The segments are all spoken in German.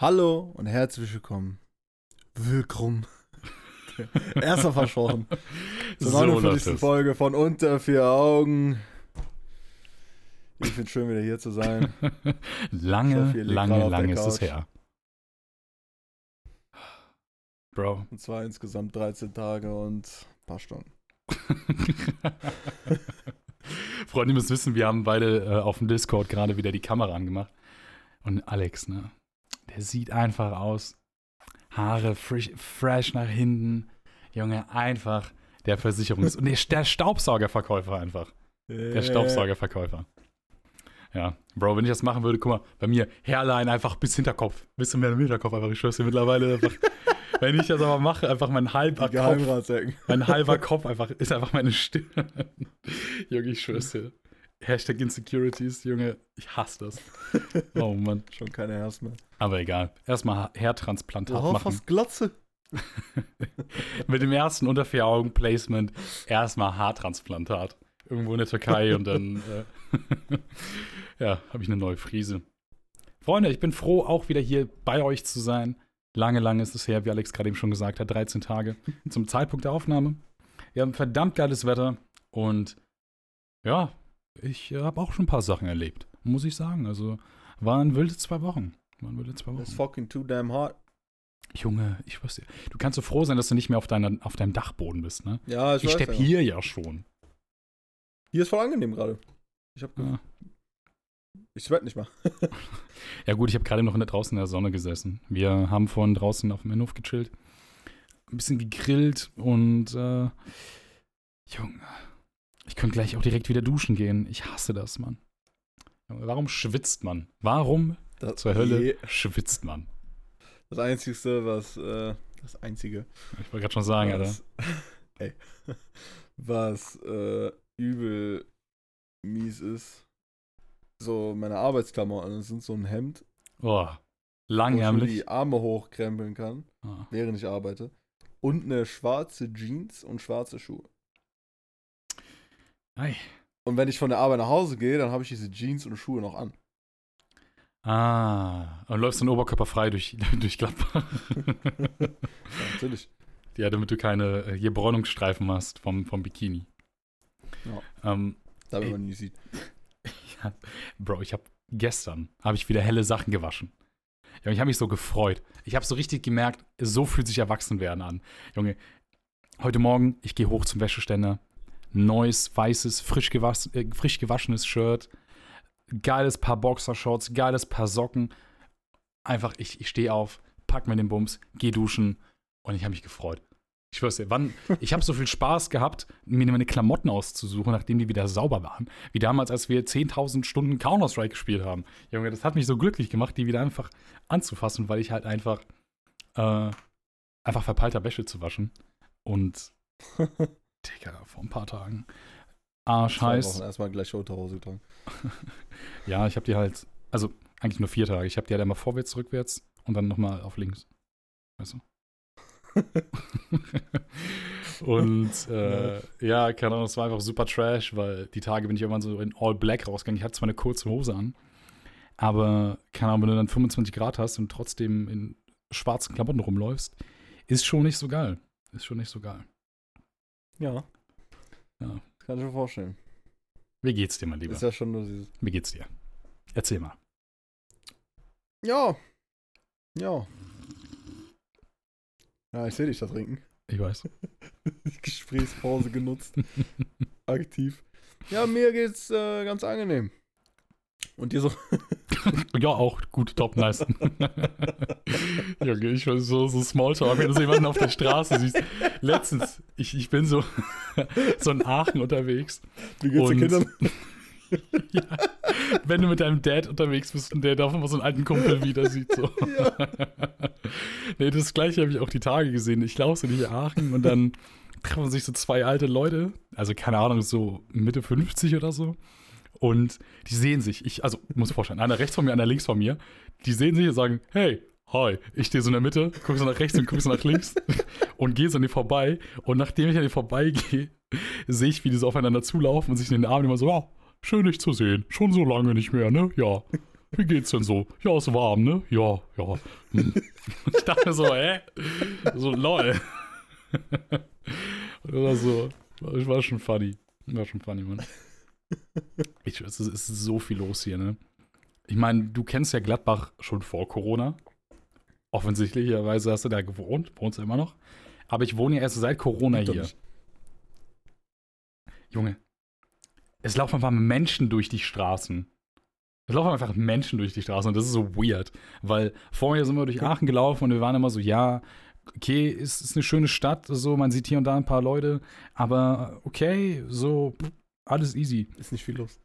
Hallo und herzlich willkommen. Willkommen. Erster versprochen. Zur So 49. läuft es. Folge von Unter vier Augen. Ich finde schön, wieder hier zu sein. lange, hoffe, lange, lange ist es her. Bro. Und zwar insgesamt 13 Tage und ein paar Stunden. Freunde, ihr müsst wissen, wir haben beide äh, auf dem Discord gerade wieder die Kamera angemacht. Und Alex, ne? Der sieht einfach aus. Haare frisch, fresh nach hinten. Junge, einfach der Versicherungs- und der, Staubsaugerverkäufer einfach. Äh. Der Staubsaugerverkäufer. Ja, Bro, wenn ich das machen würde, guck mal, bei mir Hairline einfach bis Hinterkopf. Bis zum Hinterkopf einfach. Ich schwör's dir mittlerweile einfach. wenn ich das aber mache, einfach mein halber Kopf. Mein halber Kopf einfach ist einfach meine Stirn. Junge, ich schwör's dir. Hashtag Insecurities, Junge, ich hasse das. Oh Mann. Schon keine Herz mehr. Aber egal. Erstmal Ha- Haartransplantat Oh, machen. fast Glatze. Mit dem ersten unter vier Augen Placement erstmal Haartransplantat. Irgendwo in der Türkei und dann äh, ja, habe ich eine neue Frise. Freunde, ich bin froh, auch wieder hier bei euch zu sein. Lange, lange ist es her, wie Alex gerade eben schon gesagt hat, 13 Tage zum Zeitpunkt der Aufnahme. Wir haben verdammt geiles Wetter und ja, ich habe auch schon ein paar Sachen erlebt, muss ich sagen. Also waren wilde zwei Wochen. Waren wilde zwei It's Wochen. fucking too damn hot. Junge, ich weiß nicht. Du kannst so froh sein, dass du nicht mehr auf, deiner, auf deinem Dachboden bist, ne? Ja, ich, Ich weiß stepp ja. hier ja schon. Hier ist voll angenehm gerade. Ich hab. Ja. Ich sweat nicht mal. Ja gut, ich habe gerade noch in der, draußen in der Sonne gesessen. Wir haben vorhin draußen auf dem Innenhof gechillt, ein bisschen gegrillt und äh, Junge, ich könnte gleich auch direkt wieder duschen gehen. Ich hasse das, Mann. Warum schwitzt man? Warum Das, zur Hölle Je- schwitzt man? Das Einzige, was. Äh, das Einzige. Ich wollte gerade schon sagen, Alter. was, ey, was äh, übel mies ist. So, meine Arbeitsklamotten sind so ein Hemd, Oh, wo ich langärmlich. die Arme hochkrempeln kann, Ah. während ich arbeite. Und eine schwarze Jeans und schwarze Schuhe. Ei. Und wenn ich von der Arbeit nach Hause gehe, dann habe ich diese Jeans und Schuhe noch an. Ah, und läufst dann oberkörperfrei durch, durch Gladbach. Ja, natürlich. ja, damit du keine äh, hier Bräunungsstreifen hast vom, vom Bikini. Ja. Ähm, Damit man nie sieht. Ja, Bro, ich habe gestern habe ich wieder helle Sachen gewaschen. Ja, ich habe mich so gefreut. Ich habe so richtig gemerkt, so fühlt sich Erwachsenwerden an. Junge, heute Morgen, ich gehe hoch zum Wäscheständer. Neues, weißes, frisch, gewas äh, frisch gewaschenes Shirt. Geiles Paar Boxershorts, geiles Paar Socken. Einfach, ich, ich stehe auf, pack mir den Bums, geh duschen und ich habe mich gefreut. Ich schwör's dir, wann, ich habe so viel Spaß gehabt, mir meine Klamotten auszusuchen, nachdem die wieder sauber waren. Wie damals, als wir 10.000 Stunden Counter-Strike gespielt haben. Junge, das hat mich so glücklich gemacht, die wieder einfach anzufassen, weil ich halt einfach, äh, einfach verpeilter Wäsche zu waschen. Und, Digga, vor ein paar Tagen. Arsch Zwei heiß. Erstmal gleich Unterhose getragen. Ja, ich habe die halt, also eigentlich nur vier Tage. Ich habe die halt einmal vorwärts, rückwärts und dann nochmal auf links. Weißt du? und äh, ja, keine Ahnung, es war einfach super trash, weil die Tage bin ich irgendwann so in All Black rausgegangen. Ich hatte zwar eine kurze Hose an, aber keine Ahnung, wenn du dann 25 Grad hast und trotzdem in schwarzen Klamotten rumläufst, ist schon nicht so geil. Ist schon nicht so geil. Ja. Ja. Kann ich mir vorstellen. Wie geht's dir, mein Lieber? Ist ja schon nur dieses. Wie geht's dir? Erzähl mal. Ja. Ja. Ja, ich sehe dich da trinken. Ich weiß. Gesprächspause genutzt. Aktiv. Ja, mir geht's äh, ganz angenehm. Und dir so. Ja, auch gut, top, nice. Junge, ich war so, so Smalltalk, wenn du so jemanden auf der Straße siehst. Letztens, ich, ich bin so, so in Aachen unterwegs. Wie geht's den Kindern? Ja, wenn du mit deinem Dad unterwegs bist und der da mal so einen alten Kumpel wieder sieht. So. Ja. nee, das gleiche habe ich auch die Tage gesehen. Ich laufe so durch Aachen und dann treffen sich so zwei alte Leute, also keine Ahnung, so Mitte 50 oder so. Und die sehen sich, ich, also muss vorstellen, einer rechts von mir, einer links von mir, die sehen sich und sagen, hey, hi. Ich stehe so in der Mitte, gucke so nach rechts und gucke so nach links und gehe so an die vorbei. Und nachdem ich an die vorbeigehe, sehe ich, wie die so aufeinander zulaufen und sich in den Armen immer so, ja, schön dich zu sehen. Schon so lange nicht mehr, ne? Ja. wie geht's denn so? Ja, ist warm, ne? Ja, ja. Hm. Ich dachte so, hä? So, lol. Das war so, das war schon funny. War schon funny, Mann. Ich, es, ist, es ist so viel los hier, ne? Ich meine, du kennst ja Gladbach schon vor Corona. Offensichtlicherweise hast du da gewohnt, wohnst du immer noch. Aber ich wohne ja erst seit Corona hier. nicht. Junge, es laufen einfach Menschen durch die Straßen. Es laufen einfach Menschen durch die Straßen und das ist so weird, weil vorher sind wir durch Aachen gelaufen und wir waren immer so, ja, okay, es ist eine schöne Stadt, so, man sieht hier und da ein paar Leute, aber okay, so, alles easy. Ist nicht viel los.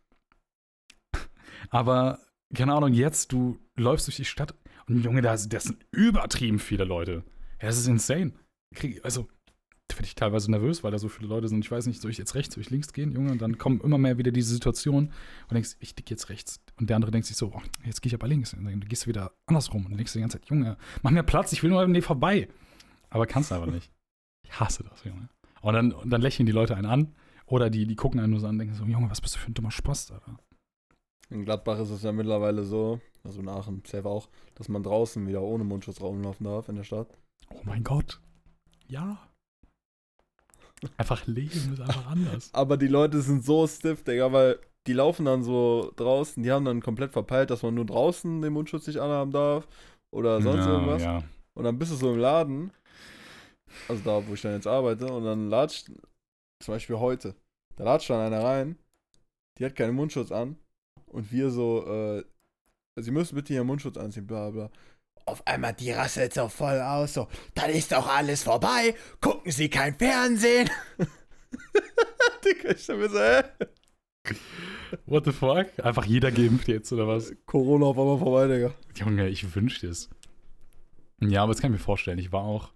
Aber, keine Ahnung, jetzt, du läufst durch die Stadt und Junge, da, das sind übertrieben viele Leute. Ja, das ist insane. Krieg, also, da werde ich teilweise nervös, weil da so viele Leute sind. Ich weiß nicht, soll ich jetzt rechts, soll ich links gehen, Junge? Und dann kommen immer mehr wieder diese Situationen und denkst, ich dick jetzt rechts. Und der andere denkt sich so, oh, jetzt gehe ich aber links. Und dann gehst du wieder andersrum und denkst die ganze Zeit, Junge, mach mir Platz, ich will nur an dir vorbei. Aber kannst du aber nicht. Ich hasse das, Junge. Und dann, und dann lächeln die Leute einen an oder die, die gucken einen nur so an und denken so, Junge, was bist du für ein dummer Spaß, Alter? In Gladbach ist es ja mittlerweile so, also in Aachen selber auch, dass man draußen wieder ohne Mundschutz rumlaufen darf in der Stadt. Oh mein Gott. Ja. Einfach leben ist einfach anders. Aber die Leute sind so stiff, Digga, weil die laufen dann so draußen, die haben dann komplett verpeilt, dass man nur draußen den Mundschutz nicht anhaben darf oder sonst ja, irgendwas. Ja. Und dann bist du so im Laden, also da, wo ich dann jetzt arbeite, und dann latscht, zum Beispiel heute, da latscht dann einer rein, die hat keinen Mundschutz an und wir so, äh, sie müssen bitte ihren Mundschutz anziehen, bla bla. Auf einmal die rasselt so voll aus, so, dann ist doch alles vorbei, gucken Sie kein Fernsehen. Digga, ich mir so, hä? What the fuck? Einfach jeder geimpft jetzt, oder was? Corona auf einmal vorbei, Digga. Junge, ich wünschte es. Ja, aber das kann ich mir vorstellen. Ich war auch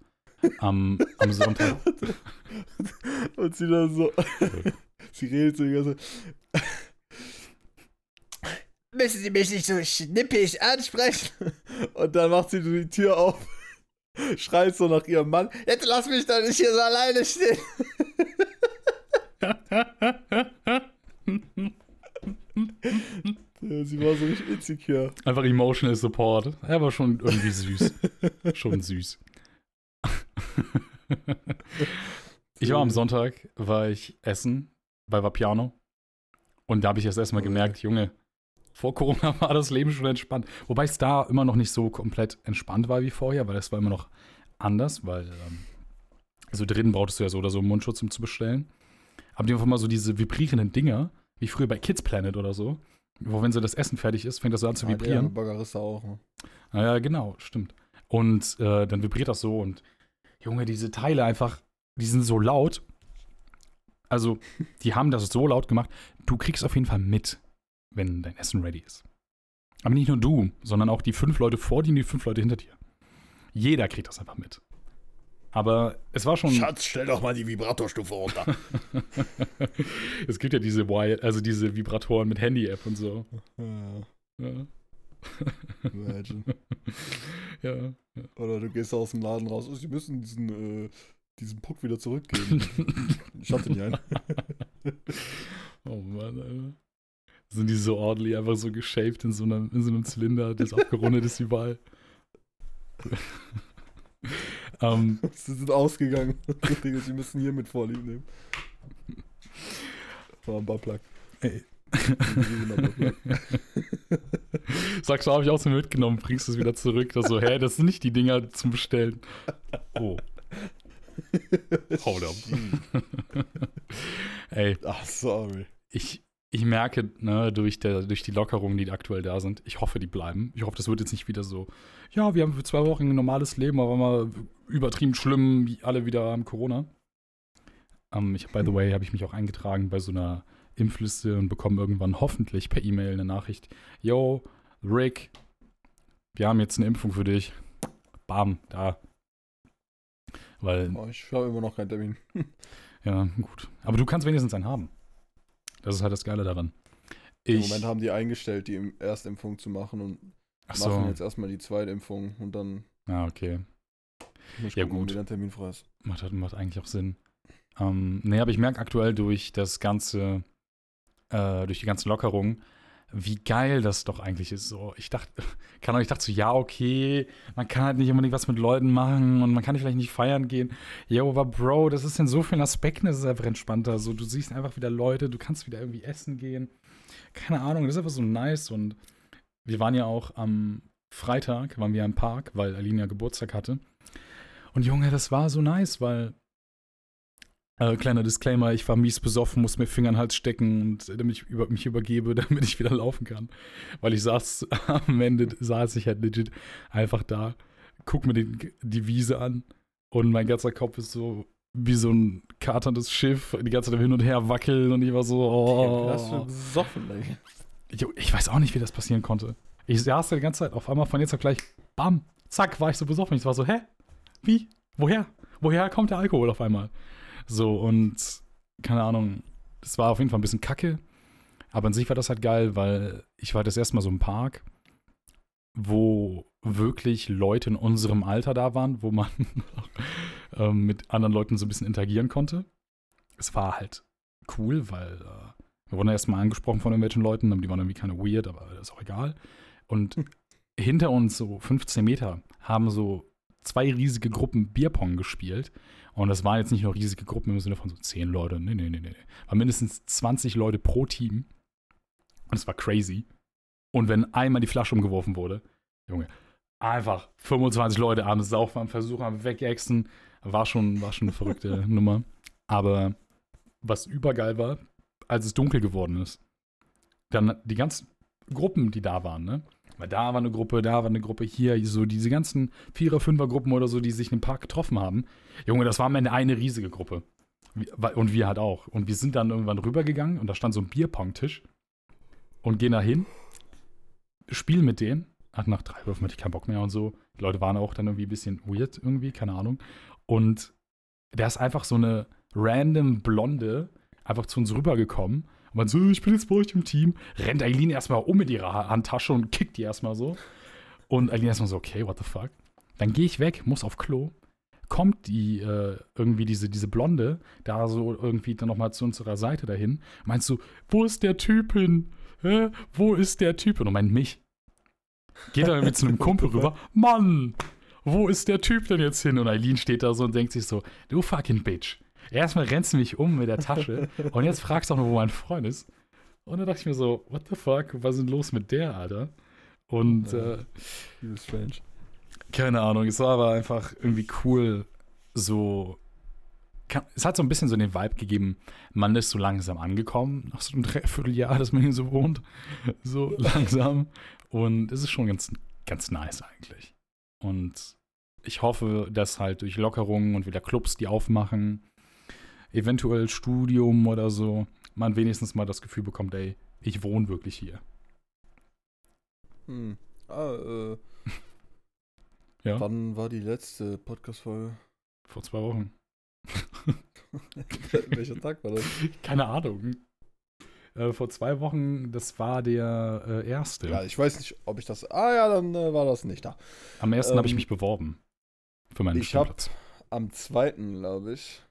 am, am Sonntag. Und sie dann so, sie redet so, die ganze Müssen Sie mich nicht so schnippig ansprechen? Und dann macht sie die Tür auf, schreit so nach ihrem Mann, jetzt lass mich doch nicht hier so alleine stehen. Ja, sie war so richtig insecure. Einfach emotional support. Er war schon irgendwie süß. schon süß. ich war am Sonntag, war ich essen bei Vapiano. Und da habe ich das erstmal Oh, gemerkt, Junge, vor Corona war das Leben schon entspannt. Wobei es da immer noch nicht so komplett entspannt war wie vorher, weil es war immer noch anders, weil ähm, also drinnen brauchtest du ja so oder so einen Mundschutz, um zu bestellen. Aber die haben einfach mal so diese vibrierenden Dinger, wie früher bei Kids Planet oder so, wo wenn so das Essen fertig ist, fängt das so an zu Ah, der vibrieren. Baggerista auch. Ne? Ah, ja, genau, stimmt. Und äh, dann vibriert das so und Junge, diese Teile einfach, die sind so laut. Also, die haben das so laut gemacht. Du kriegst auf jeden Fall mit, wenn dein Essen ready ist. Aber nicht nur du, sondern auch die fünf Leute vor dir und die fünf Leute hinter dir. Jeder kriegt das einfach mit. Aber es war schon. Schatz, stell doch mal die Vibratorstufe runter. es gibt ja diese Wire, also diese Vibratoren mit Handy-App und so. ja, Ja. Imagine. ja. Oder du gehst aus dem Laden raus, oh, sie müssen diesen, äh, diesen Puck wieder zurückgeben. ich hatte nie einen. Oh Mann, Alter. Sind die so ordentlich einfach so geshaped in so einem, in so einem Zylinder, das abgerundet ist überall. ähm, Sie sind ausgegangen. Sie müssen hier mit Vorlieb nehmen. War ein Buttplug. ey. Sagst du, habe ich auch so mitgenommen, bringst es wieder zurück. Da so, hä, das sind nicht die Dinger zum Bestellen. Oh, hold up. Ey, Ach, sorry. ich, ich merke, ne, durch, der, durch die Lockerungen, die aktuell da sind, ich hoffe, die bleiben. Ich hoffe, das wird jetzt nicht wieder so, ja, wir haben für zwei Wochen ein normales Leben, aber mal übertrieben schlimm, alle wieder haben Corona. Ähm, ich, by the way, habe ich mich auch eingetragen bei so einer Impfliste und bekomme irgendwann hoffentlich per E-Mail eine Nachricht. Yo, Rick, wir haben jetzt eine Impfung für dich. Bam, da. Weil, Oh, ich habe immer noch keinen Termin. ja, gut. Aber du kannst wenigstens einen haben. Das ist halt das Geile daran. Im Ich, Moment haben die eingestellt, die Im- Erstimpfung zu machen und ach machen so, jetzt erstmal die Zweitimpfung und dann ah, okay. ich Ja, gucken, gut. der Termin frei ist. Macht, macht eigentlich auch Sinn. Ähm, nee, aber ich merke aktuell durch das ganze, äh, durch die ganzen Lockerungen, wie geil das doch eigentlich ist. So, ich dachte, kann ich dachte so, ja, okay, man kann halt nicht unbedingt was mit Leuten machen und man kann vielleicht nicht feiern gehen. Ja, aber Bro, das ist in so vielen Aspekten, das ist einfach entspannter. So, du siehst einfach wieder Leute, du kannst wieder irgendwie essen gehen. Keine Ahnung, das ist einfach so nice und wir waren ja auch am Freitag, waren wir im Park, weil Aline ja Geburtstag hatte. Und Junge, das war so nice, weil äh, kleiner Disclaimer, ich war mies besoffen, muss mir Finger in den Hals stecken und damit ich über, mich übergebe, damit ich wieder laufen kann. Weil ich saß, am Ende saß ich halt legit einfach da, guck mir die, die Wiese an und mein ganzer Kopf ist so wie so ein katerndes Schiff, die ganze Zeit hin und her wackeln und ich war so, oh. Hast du besoffen, ey. Ich, ich weiß auch nicht, wie das passieren konnte. Ich saß da die ganze Zeit, auf einmal von jetzt auf gleich, bam, zack, war ich so besoffen. Ich war so, hä? Wie? Woher? Woher kommt der Alkohol auf einmal? So, und keine Ahnung, das war auf jeden Fall ein bisschen kacke. Aber an sich war das halt geil, weil ich war das erste Mal so im Park, wo wirklich Leute in unserem Alter da waren, wo man ähm, mit anderen Leuten so ein bisschen interagieren konnte. Es war halt cool, weil äh, wir wurden erstmal angesprochen von irgendwelchen Leuten, die waren irgendwie keine weird, aber ist auch egal. Und hinter uns, so 15 Meter, haben so zwei riesige Gruppen Bierpong gespielt. Und das waren jetzt nicht nur riesige Gruppen im Sinne von so 10 Leute. Nee, nee, nee, nee. War mindestens 20 Leute pro Team. Und es war crazy. Und wenn einmal die Flasche umgeworfen wurde, Junge, einfach 25 Leute am Saufen, am Versuchen, am Wegexen, war schon, war schon eine verrückte Nummer. Aber was übergeil war, als es dunkel geworden ist, dann die ganzen Gruppen, die da waren, ne? Weil da war eine Gruppe, da war eine Gruppe, hier, so diese ganzen Vierer-, Fünfer-Gruppen oder so, die sich im Park getroffen haben. Junge, das war am eine riesige Gruppe. Und wir halt auch. Und wir sind dann irgendwann rübergegangen und da stand so ein Bierpong-Tisch und gehen da hin, spielen mit denen. Ach, nach drei Würfen hatte ich keinen Bock mehr und so. Die Leute waren auch dann irgendwie ein bisschen weird irgendwie, keine Ahnung. Und der ist einfach so eine random Blonde einfach zu uns rübergekommen und man so, ich bin jetzt bei euch im Team. Rennt Eileen erstmal um mit ihrer Handtasche und kickt die erstmal so. Und Eileen erstmal so, okay, what the fuck. Dann gehe ich weg, muss auf Klo. Kommt die, äh, irgendwie diese, diese Blonde, da so irgendwie dann nochmal zu unserer Seite dahin. Meinst du, wo ist der Typ hin? Hä? Wo ist der Typ hin? Und meint mich. Geht dann irgendwie zu einem Kumpel rüber. Mann, wo ist der Typ denn jetzt hin? Und Eileen steht da so und denkt sich so, du fucking Bitch. Erstmal rennst du mich um mit der Tasche und jetzt fragst du auch noch, wo mein Freund ist. Und dann dachte ich mir so, what the fuck, was ist denn los mit der, Alter? Und Ja. äh, Dieses strange. keine Ahnung, es war aber einfach irgendwie cool, so. Kann, es hat so ein bisschen so den Vibe gegeben, man ist so langsam angekommen, nach so einem Dreivierteljahr, dass man hier so wohnt. So langsam. Und es ist schon ganz, ganz nice eigentlich. Und ich hoffe, dass halt durch Lockerungen und wieder Clubs, die aufmachen, eventuell Studium oder so, man wenigstens mal das Gefühl bekommt, ey, ich wohne wirklich hier. Hm. Ah, äh. Ja. Wann war die letzte Podcast-Folge? Vor zwei Wochen. Welcher Tag war das? Keine Ahnung. Äh, vor zwei Wochen, das war der äh, erste. Ja, ich weiß nicht, ob ich das. Ah ja, dann äh, war das nicht da. Am ersten habe ich ähm, mich beworben. Für meinen ich hab- Stammplatz. Am zweiten, glaube ich,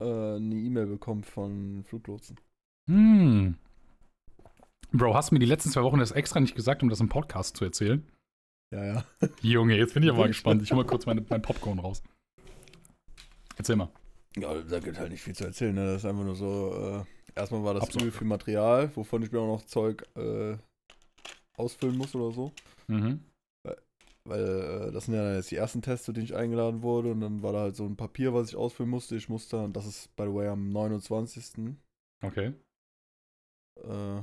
äh, eine E-Mail bekommen von Fluglotsen. Hm. Bro, hast du mir die letzten zwei Wochen das extra nicht gesagt, um das im Podcast zu erzählen? Ja, ja. Junge, jetzt bin ich aber gespannt. Ich hol mal kurz meine, mein Popcorn raus. Erzähl mal. Ja, da gibt halt nicht viel zu erzählen. Ne? Das ist einfach nur so. Äh, erstmal war das Hauptsache. übel viel Material, wovon ich mir auch noch Zeug äh, ausfüllen muss oder so. Mhm. Weil äh, das sind ja jetzt die ersten Tests, zu denen ich eingeladen wurde. Und dann war da halt so ein Papier, was ich ausfüllen musste. Ich musste, und das ist by the way am 29. Okay. Äh,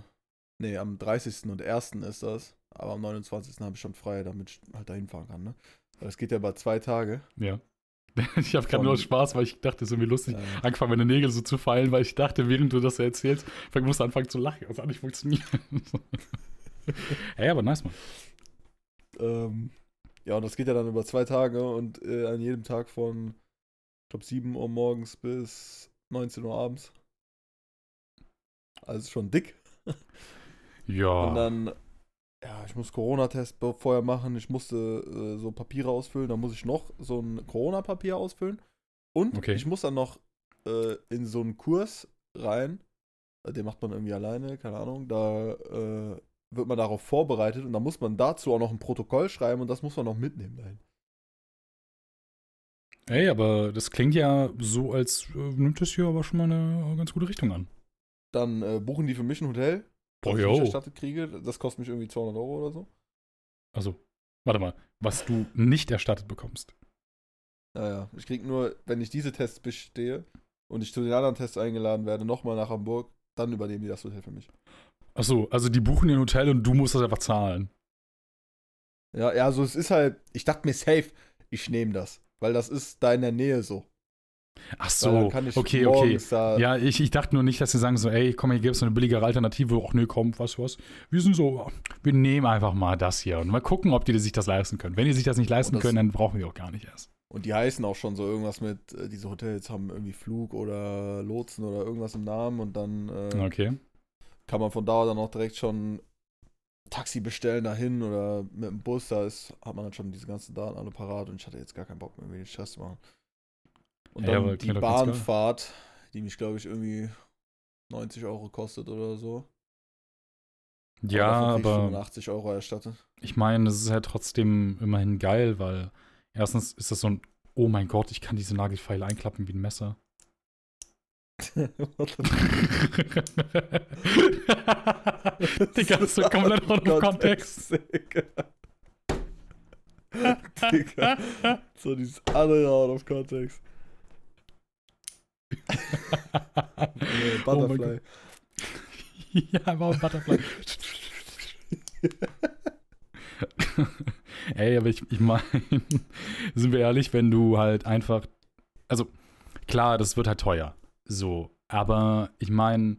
nee, am 30. und 1. ist das. Aber am 29. habe ich schon frei, damit ich halt dahin fahren kann. Ne? Weil das geht ja über zwei Tage. Ja. Ich habe gerade nur Spaß, weil ich dachte, es ist irgendwie lustig. Äh, Angefangen, meine Nägel so zu feilen, weil ich dachte, während du das erzählst, ich musste anfangen zu lachen. Das hat nicht funktioniert. hey, aber nice, Mann. ähm, ja, und das geht ja dann über zwei Tage und äh, an jedem Tag von, ich glaube, 7 Uhr morgens bis 19 Uhr abends. Also schon dick. Ja. Und dann, ja, ich muss Corona-Test vorher machen. Ich musste äh, so Papiere ausfüllen. Dann muss ich noch so ein Corona-Papier ausfüllen. Und Okay. ich muss dann noch äh, in so einen Kurs rein, den macht man irgendwie alleine, keine Ahnung. Da äh, wird man darauf vorbereitet und da muss man dazu auch noch ein Protokoll schreiben und das muss man noch mitnehmen dahin. Ey, aber das klingt ja so, als äh, nimmt das hier aber schon mal eine ganz gute Richtung an. Dann äh, buchen die für mich ein Hotel, das ich nicht yo. erstattet kriege. Das kostet mich irgendwie 200 Euro oder so. Also, warte mal, was du nicht erstattet bekommst. Naja, ich krieg nur, wenn ich diese Tests bestehe und ich zu den anderen Tests eingeladen werde, nochmal nach Hamburg, dann übernehmen die das Hotel für mich. Achso, also die buchen dir ein Hotel und du musst das einfach zahlen. Ja, ja, also es ist halt, ich dachte mir safe, ich nehme das. Weil das ist da in der Nähe so. Ach so, kann ich okay, okay. Ja, ich, ich dachte nur nicht, dass sie sagen so, ey, komm, hier gibt es eine billigere Alternative. Ach nee, komm, was, was. Wir sind so, wir nehmen einfach mal das hier und mal gucken, ob die sich das leisten können. Wenn die sich das nicht leisten das- können, dann brauchen wir auch gar nicht erst. Und die heißen auch schon so irgendwas mit, äh, diese Hotels haben irgendwie Flug oder Lotsen oder irgendwas im Namen und dann äh, Okay. Kann man von da dann auch direkt schon Taxi bestellen dahin oder mit dem Bus, da ist, hat man dann schon diese ganzen Daten alle parat und ich hatte jetzt gar keinen Bock mehr, mir den Stress zu machen. Und Ja, dann aber die. Bahnfahrt, die mich glaube ich irgendwie 90 Euro kostet oder so. Ja, aber 85 Euro erstattet. ich meine, es ist halt trotzdem immerhin geil, weil erstens ist das so ein, oh mein Gott, ich kann diese Nagelfeile einklappen wie ein Messer. Digga, das ist so komplett out of context. Digga. So dieses andere out of context. Nee, Oh Butterfly. ja, war ein Butterfly. Ey, aber ich, ich meine, sind wir ehrlich, wenn du halt einfach, also klar, das wird halt teuer, so, aber ich meine,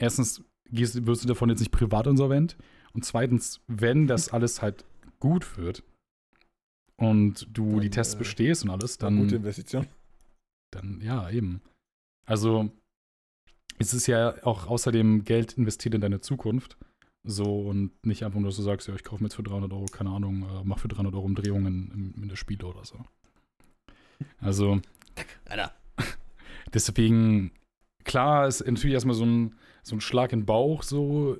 erstens gehst, wirst du davon jetzt nicht privat insolvent und zweitens, wenn das alles halt gut wird und du Dann, die Tests äh, bestehst und alles, Dann, gute Investition. dann ja, eben. Also, es ist ja auch außerdem Geld investiert in deine Zukunft. So und nicht einfach nur, dass du sagst, ja, ich kaufe mir jetzt für 300 Euro, keine Ahnung, äh, mach für 300 Euro Umdrehungen in, in der Spiele oder so. Also, Alter. Deswegen, klar, ist natürlich erstmal so ein, so ein Schlag in den Bauch, so,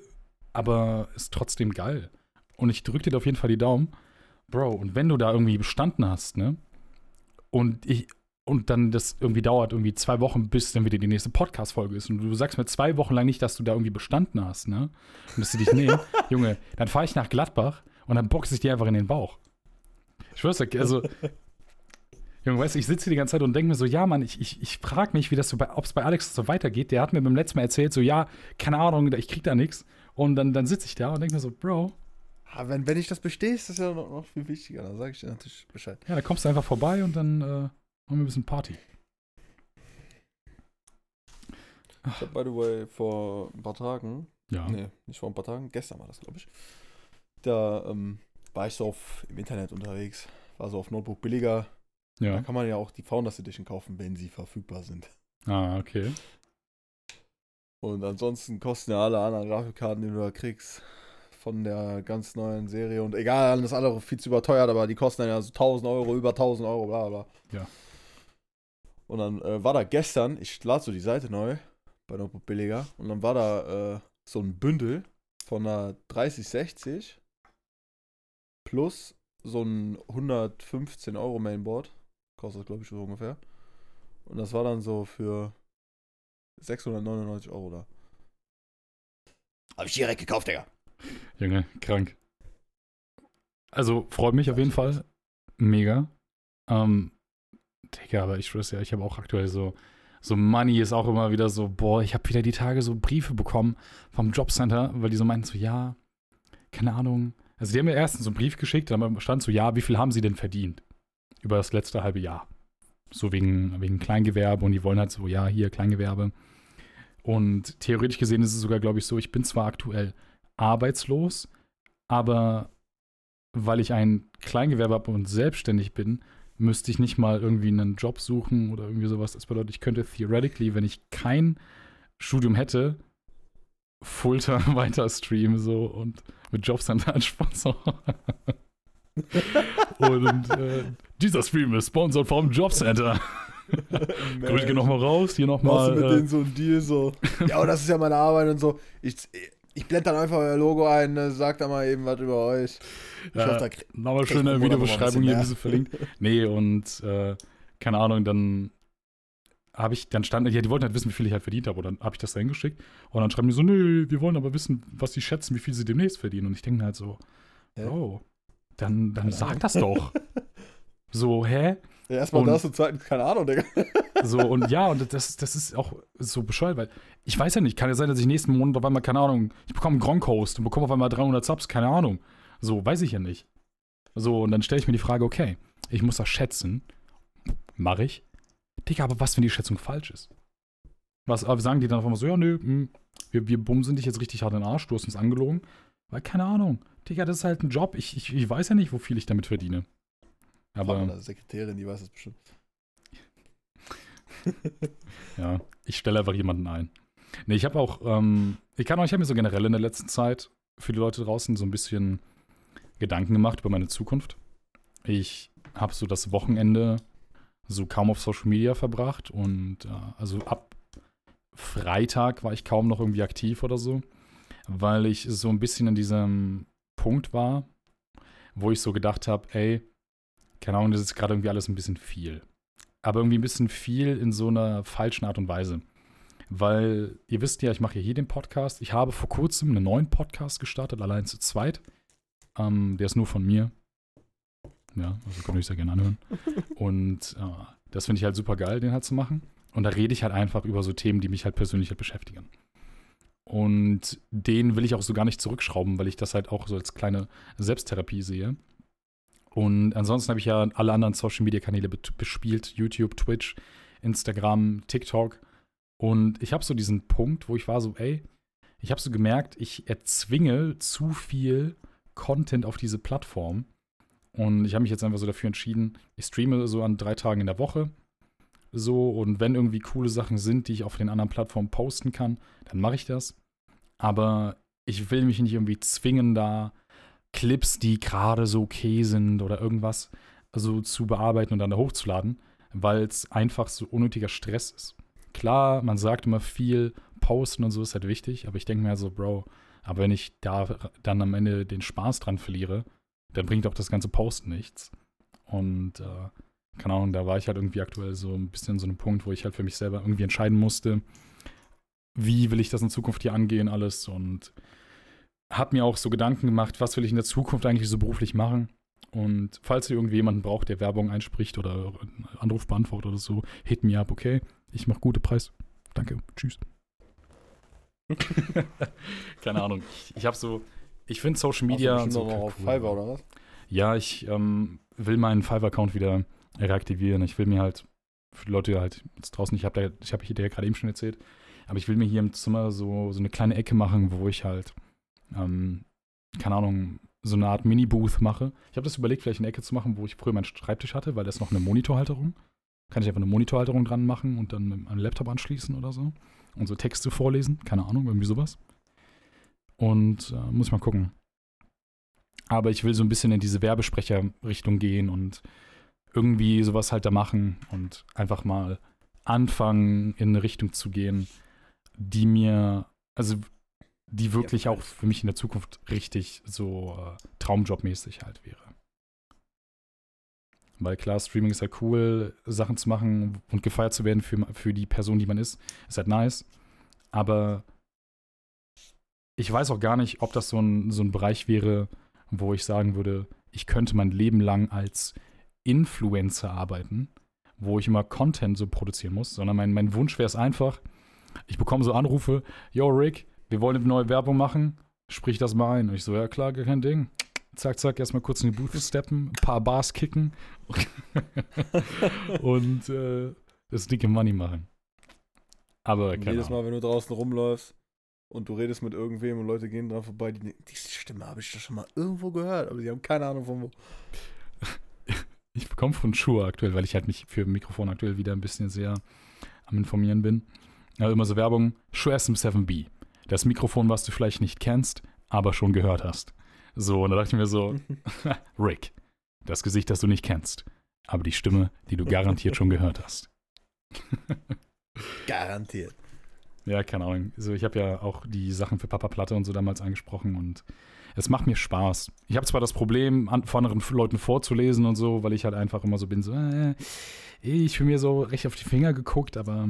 aber ist trotzdem geil. Und ich drück dir auf jeden Fall die Daumen. Bro, und wenn du da irgendwie bestanden hast, ne? Und ich, und dann das irgendwie dauert irgendwie zwei Wochen, bis dann wieder die nächste Podcast-Folge ist. Und du sagst mir zwei Wochen lang nicht, dass du da irgendwie bestanden hast, ne? Und dass sie dich nehmen, Junge, dann fahre ich nach Gladbach und dann boxe ich dir einfach in den Bauch. Ich schwör's also, Junge, weißt du, ich sitze hier die ganze Zeit und denke mir so, ja, Mann, ich, ich, ich frage mich, wie das so bei, ob es bei Alex so weitergeht. Der hat mir beim letzten Mal erzählt, so, ja, keine Ahnung, ich krieg da nichts. Und dann, dann sitze ich da und denke mir so, Bro, Ah, wenn, wenn ich das bestehe, ist das ja noch, noch viel wichtiger. Dann sage ich dir natürlich Bescheid. ja, da kommst du einfach vorbei und dann äh, machen wir ein bisschen Party. Ich habe, by the way, vor ein paar Tagen, Ja. nee, nicht vor ein paar Tagen, gestern war das, glaube ich, da ähm, war ich so auf, im Internet unterwegs, war so auf Notebook billiger. Da Ja. kann man ja auch die Founders Edition kaufen, wenn sie verfügbar sind. Ah, okay. Und ansonsten kosten ja alle anderen Grafikkarten, die du da kriegst, von der ganz neuen Serie. Und egal, alles andere viel zu überteuert, aber die kosten dann ja so 1000 Euro, über 1000 Euro, bla bla. Ja. Und dann äh, war da gestern, ich lade so die Seite neu bei Notebook Billiger, und dann war da äh, so ein Bündel von einer 3060 plus so ein 115 Euro Mainboard. Kostet, glaube ich, so ungefähr. Und das war dann so für 699 Euro da. Hab ich direkt gekauft, Digga. Junge, krank. Also, freut mich auf jeden Fall. Mega. Ähm, Digga, aber ich schwör's ja, ich habe auch aktuell so, so Money ist auch immer wieder so, boah, ich habe wieder die Tage so Briefe bekommen vom Jobcenter, weil die so meinten so, ja, keine Ahnung. Also, die haben mir erstens so einen Brief geschickt, dann stand so, ja, wie viel haben sie denn verdient? Über das letzte halbe Jahr. So wegen, wegen Kleingewerbe und die wollen halt so, ja, hier Kleingewerbe. Und theoretisch gesehen ist es sogar, glaube ich, so, ich bin zwar aktuell arbeitslos, aber weil ich ein Kleingewerbe habe und selbstständig bin, müsste ich nicht mal irgendwie einen Job suchen oder irgendwie sowas. Das bedeutet, ich könnte theoretically, wenn ich kein Studium hätte, Fulltime weiter streamen so und mit Jobcenter als Sponsor. Und äh, dieser Stream ist sponsored vom Jobcenter. Grüße gehen nochmal raus, hier Machst nochmal. du mit Äh, denen so einen Deal so, ja, aber das ist ja meine Arbeit und so. Ich, ich blende dann einfach euer Logo ein, ne, sagt da mal eben was über euch. Ich Ja. hoffe, da nochmal schöne ein Videobeschreibung hier, diese verlinkt. Nee, und äh, keine Ahnung, dann habe ich, dann stand, ja, die wollten halt wissen, wie viel ich halt verdient habe. Und dann habe ich das da hingeschickt. Und dann schreiben die so, nee, wir wollen aber wissen, was sie schätzen, wie viel sie demnächst verdienen. Und ich denke halt so, oh, dann, dann sag das doch. so, hä? Ja, erstmal das und zweitens, keine Ahnung, Digga. So, und ja, und das, das ist auch so bescheuert, weil ich weiß ja nicht, kann ja sein, dass ich nächsten Monat auf einmal, keine Ahnung, ich bekomme einen Gronk-Host und bekomme auf einmal 300 Subs, keine Ahnung. So, weiß ich ja nicht. So, und dann stelle ich mir die Frage, okay, ich muss das schätzen. Mache ich. Digga, aber was, wenn die Schätzung falsch ist? Was aber sagen die dann auf einmal so, ja, nö, hm, wir, wir bumsen dich jetzt richtig hart in den Arsch, du hast uns angelogen. Weil, keine Ahnung. Digga, das ist halt ein Job. Ich, ich, ich weiß ja nicht, wo viel ich damit verdiene. Aber eine Sekretärin, die weiß das bestimmt. Ja, ich stelle einfach jemanden ein. Nee, ich habe auch, ähm, ich kann auch, ich habe mir so generell in der letzten Zeit für die Leute draußen so ein bisschen Gedanken gemacht über meine Zukunft. Ich habe so das Wochenende so kaum auf Social Media verbracht und äh, also ab Freitag war ich kaum noch irgendwie aktiv oder so, weil ich so ein bisschen in diesem Punkt war, wo ich so gedacht habe, ey, keine Ahnung, das ist gerade irgendwie alles ein bisschen viel aber irgendwie ein bisschen viel in so einer falschen Art und Weise. Weil ihr wisst ja, ich mache ja hier den Podcast. Ich habe vor kurzem einen neuen Podcast gestartet, allein zu zweit. Ähm, der ist nur von mir. Ja, also könnt ihr euch sehr gerne anhören. Und äh, das finde ich halt super geil, den halt zu machen. Und da rede ich halt einfach über so Themen, die mich halt persönlich halt beschäftigen. Und den will ich auch so gar nicht zurückschrauben, weil ich das halt auch so als kleine Selbsttherapie sehe. Und ansonsten habe ich ja alle anderen Social Media Kanäle bespielt: YouTube, Twitch, Instagram, TikTok. Und ich habe so diesen Punkt, wo ich war so, ey, ich habe so gemerkt, ich erzwinge zu viel Content auf diese Plattform. Und ich habe mich jetzt einfach so dafür entschieden, ich streame so an drei Tagen in der Woche. So, und wenn irgendwie coole Sachen sind, die ich auf den anderen Plattformen posten kann, dann mache ich das. Aber ich will mich nicht irgendwie zwingen, da Clips, die gerade so okay sind oder irgendwas so zu bearbeiten und dann da hochzuladen, weil es einfach so unnötiger Stress ist. Klar, man sagt immer viel, posten und so ist halt wichtig, aber ich denke mir so, Bro, aber wenn ich da dann am Ende den Spaß dran verliere, dann bringt auch das ganze Posten nichts. Und äh, keine Ahnung, da war ich halt irgendwie aktuell so ein bisschen so einem Punkt, wo ich halt für mich selber irgendwie entscheiden musste, wie will ich das in Zukunft hier angehen, alles und habe mir auch so Gedanken gemacht, was will ich in der Zukunft eigentlich so beruflich machen. Und falls ihr irgendwie jemanden braucht, der Werbung einspricht oder einen Anruf beantwortet oder so, hit me up, okay? Ich mache gute Preis. Danke, tschüss. Keine Ahnung. Ich, ich habe so, ich finde Social Media Media und so auf cool. Fiverr oder was? Ja, ich ähm, will meinen Fiverr-Account wieder reaktivieren. Ich will mir halt, für die Leute halt jetzt draußen, ich habe ich hab hier gerade eben schon erzählt, aber ich will mir hier im Zimmer so, so eine kleine Ecke machen, wo ich halt, ähm, keine Ahnung, so eine Art Mini-Booth mache. Ich habe das überlegt, vielleicht eine Ecke zu machen, wo ich früher meinen Schreibtisch hatte, weil da ist noch eine Monitorhalterung. Kann ich einfach eine Monitorhalterung dran machen und dann mit einem Laptop anschließen oder so. Und so Texte vorlesen. Keine Ahnung, irgendwie sowas. Und äh, muss ich mal gucken. Aber ich will so ein bisschen in diese Werbesprecher-Richtung gehen und irgendwie sowas halt da machen und einfach mal anfangen, in eine Richtung zu gehen, die mir, also die wirklich Ja, auch für mich in der Zukunft richtig so äh, Traumjobmäßig halt wäre. Weil klar, Streaming ist halt cool, Sachen zu machen und gefeiert zu werden für, für die Person, die man ist, ist halt nice. Aber ich weiß auch gar nicht, ob das so ein, so ein Bereich wäre, wo ich sagen würde, ich könnte mein Leben lang als Influencer arbeiten, wo ich immer Content so produzieren muss, sondern mein, mein Wunsch wäre es einfach, ich bekomme so Anrufe, yo Rick, wir wollen eine neue Werbung machen, sprich das mal ein. Und ich so, ja klar, gar kein Ding. Zack, zack, erstmal kurz in die Booth steppen, ein paar Bars kicken und äh, das dicke Money machen. Aber keine jedes. Mal, wenn du draußen rumläufst und du redest mit irgendwem und Leute gehen dran vorbei, die denken, diese Stimme habe ich doch schon mal irgendwo gehört, aber sie haben keine Ahnung von wo. Ich bekomme von Shure aktuell, weil ich halt mich für Mikrofon aktuell wieder ein bisschen sehr am Informieren bin. Ja, immer so Werbung, Shure SM7B. Das Mikrofon, was du vielleicht nicht kennst, aber schon gehört hast. So, und da dachte ich mir so, Rick, das Gesicht, das du nicht kennst, aber die Stimme, die du garantiert schon gehört hast. Garantiert. Ja, keine Ahnung. Also ich habe ja auch die Sachen für Papa Platte und so damals angesprochen und es macht mir Spaß. Ich habe zwar das Problem, an, vor anderen Leuten vorzulesen und so, weil ich halt einfach immer so bin, so, äh, ich bin mir so recht auf die Finger geguckt, aber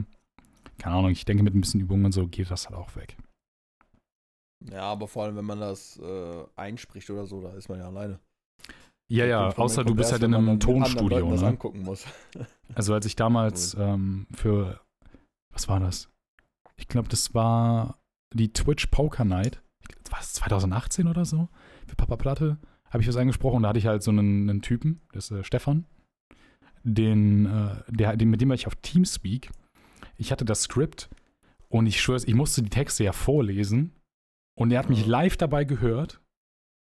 keine Ahnung, ich denke, mit ein bisschen Übung und so geht das halt auch weg. Ja, aber vor allem, wenn man das äh, einspricht oder so, da ist man ja alleine. Ja, ja, außer du bist halt in einem Tonstudio. Das Ne? angucken muss. Also als ich damals ähm, für, was war das? Ich glaube, das war die Twitch Poker Night. War es 2018 oder so? Für Papa Platte habe ich was angesprochen. Da hatte ich halt so einen, einen Typen, das ist äh, Stefan, den, äh, der, den, mit dem war ich auf Teamspeak. Ich hatte das Skript und ich schwöre, ich musste die Texte ja vorlesen und er hat mich live dabei gehört,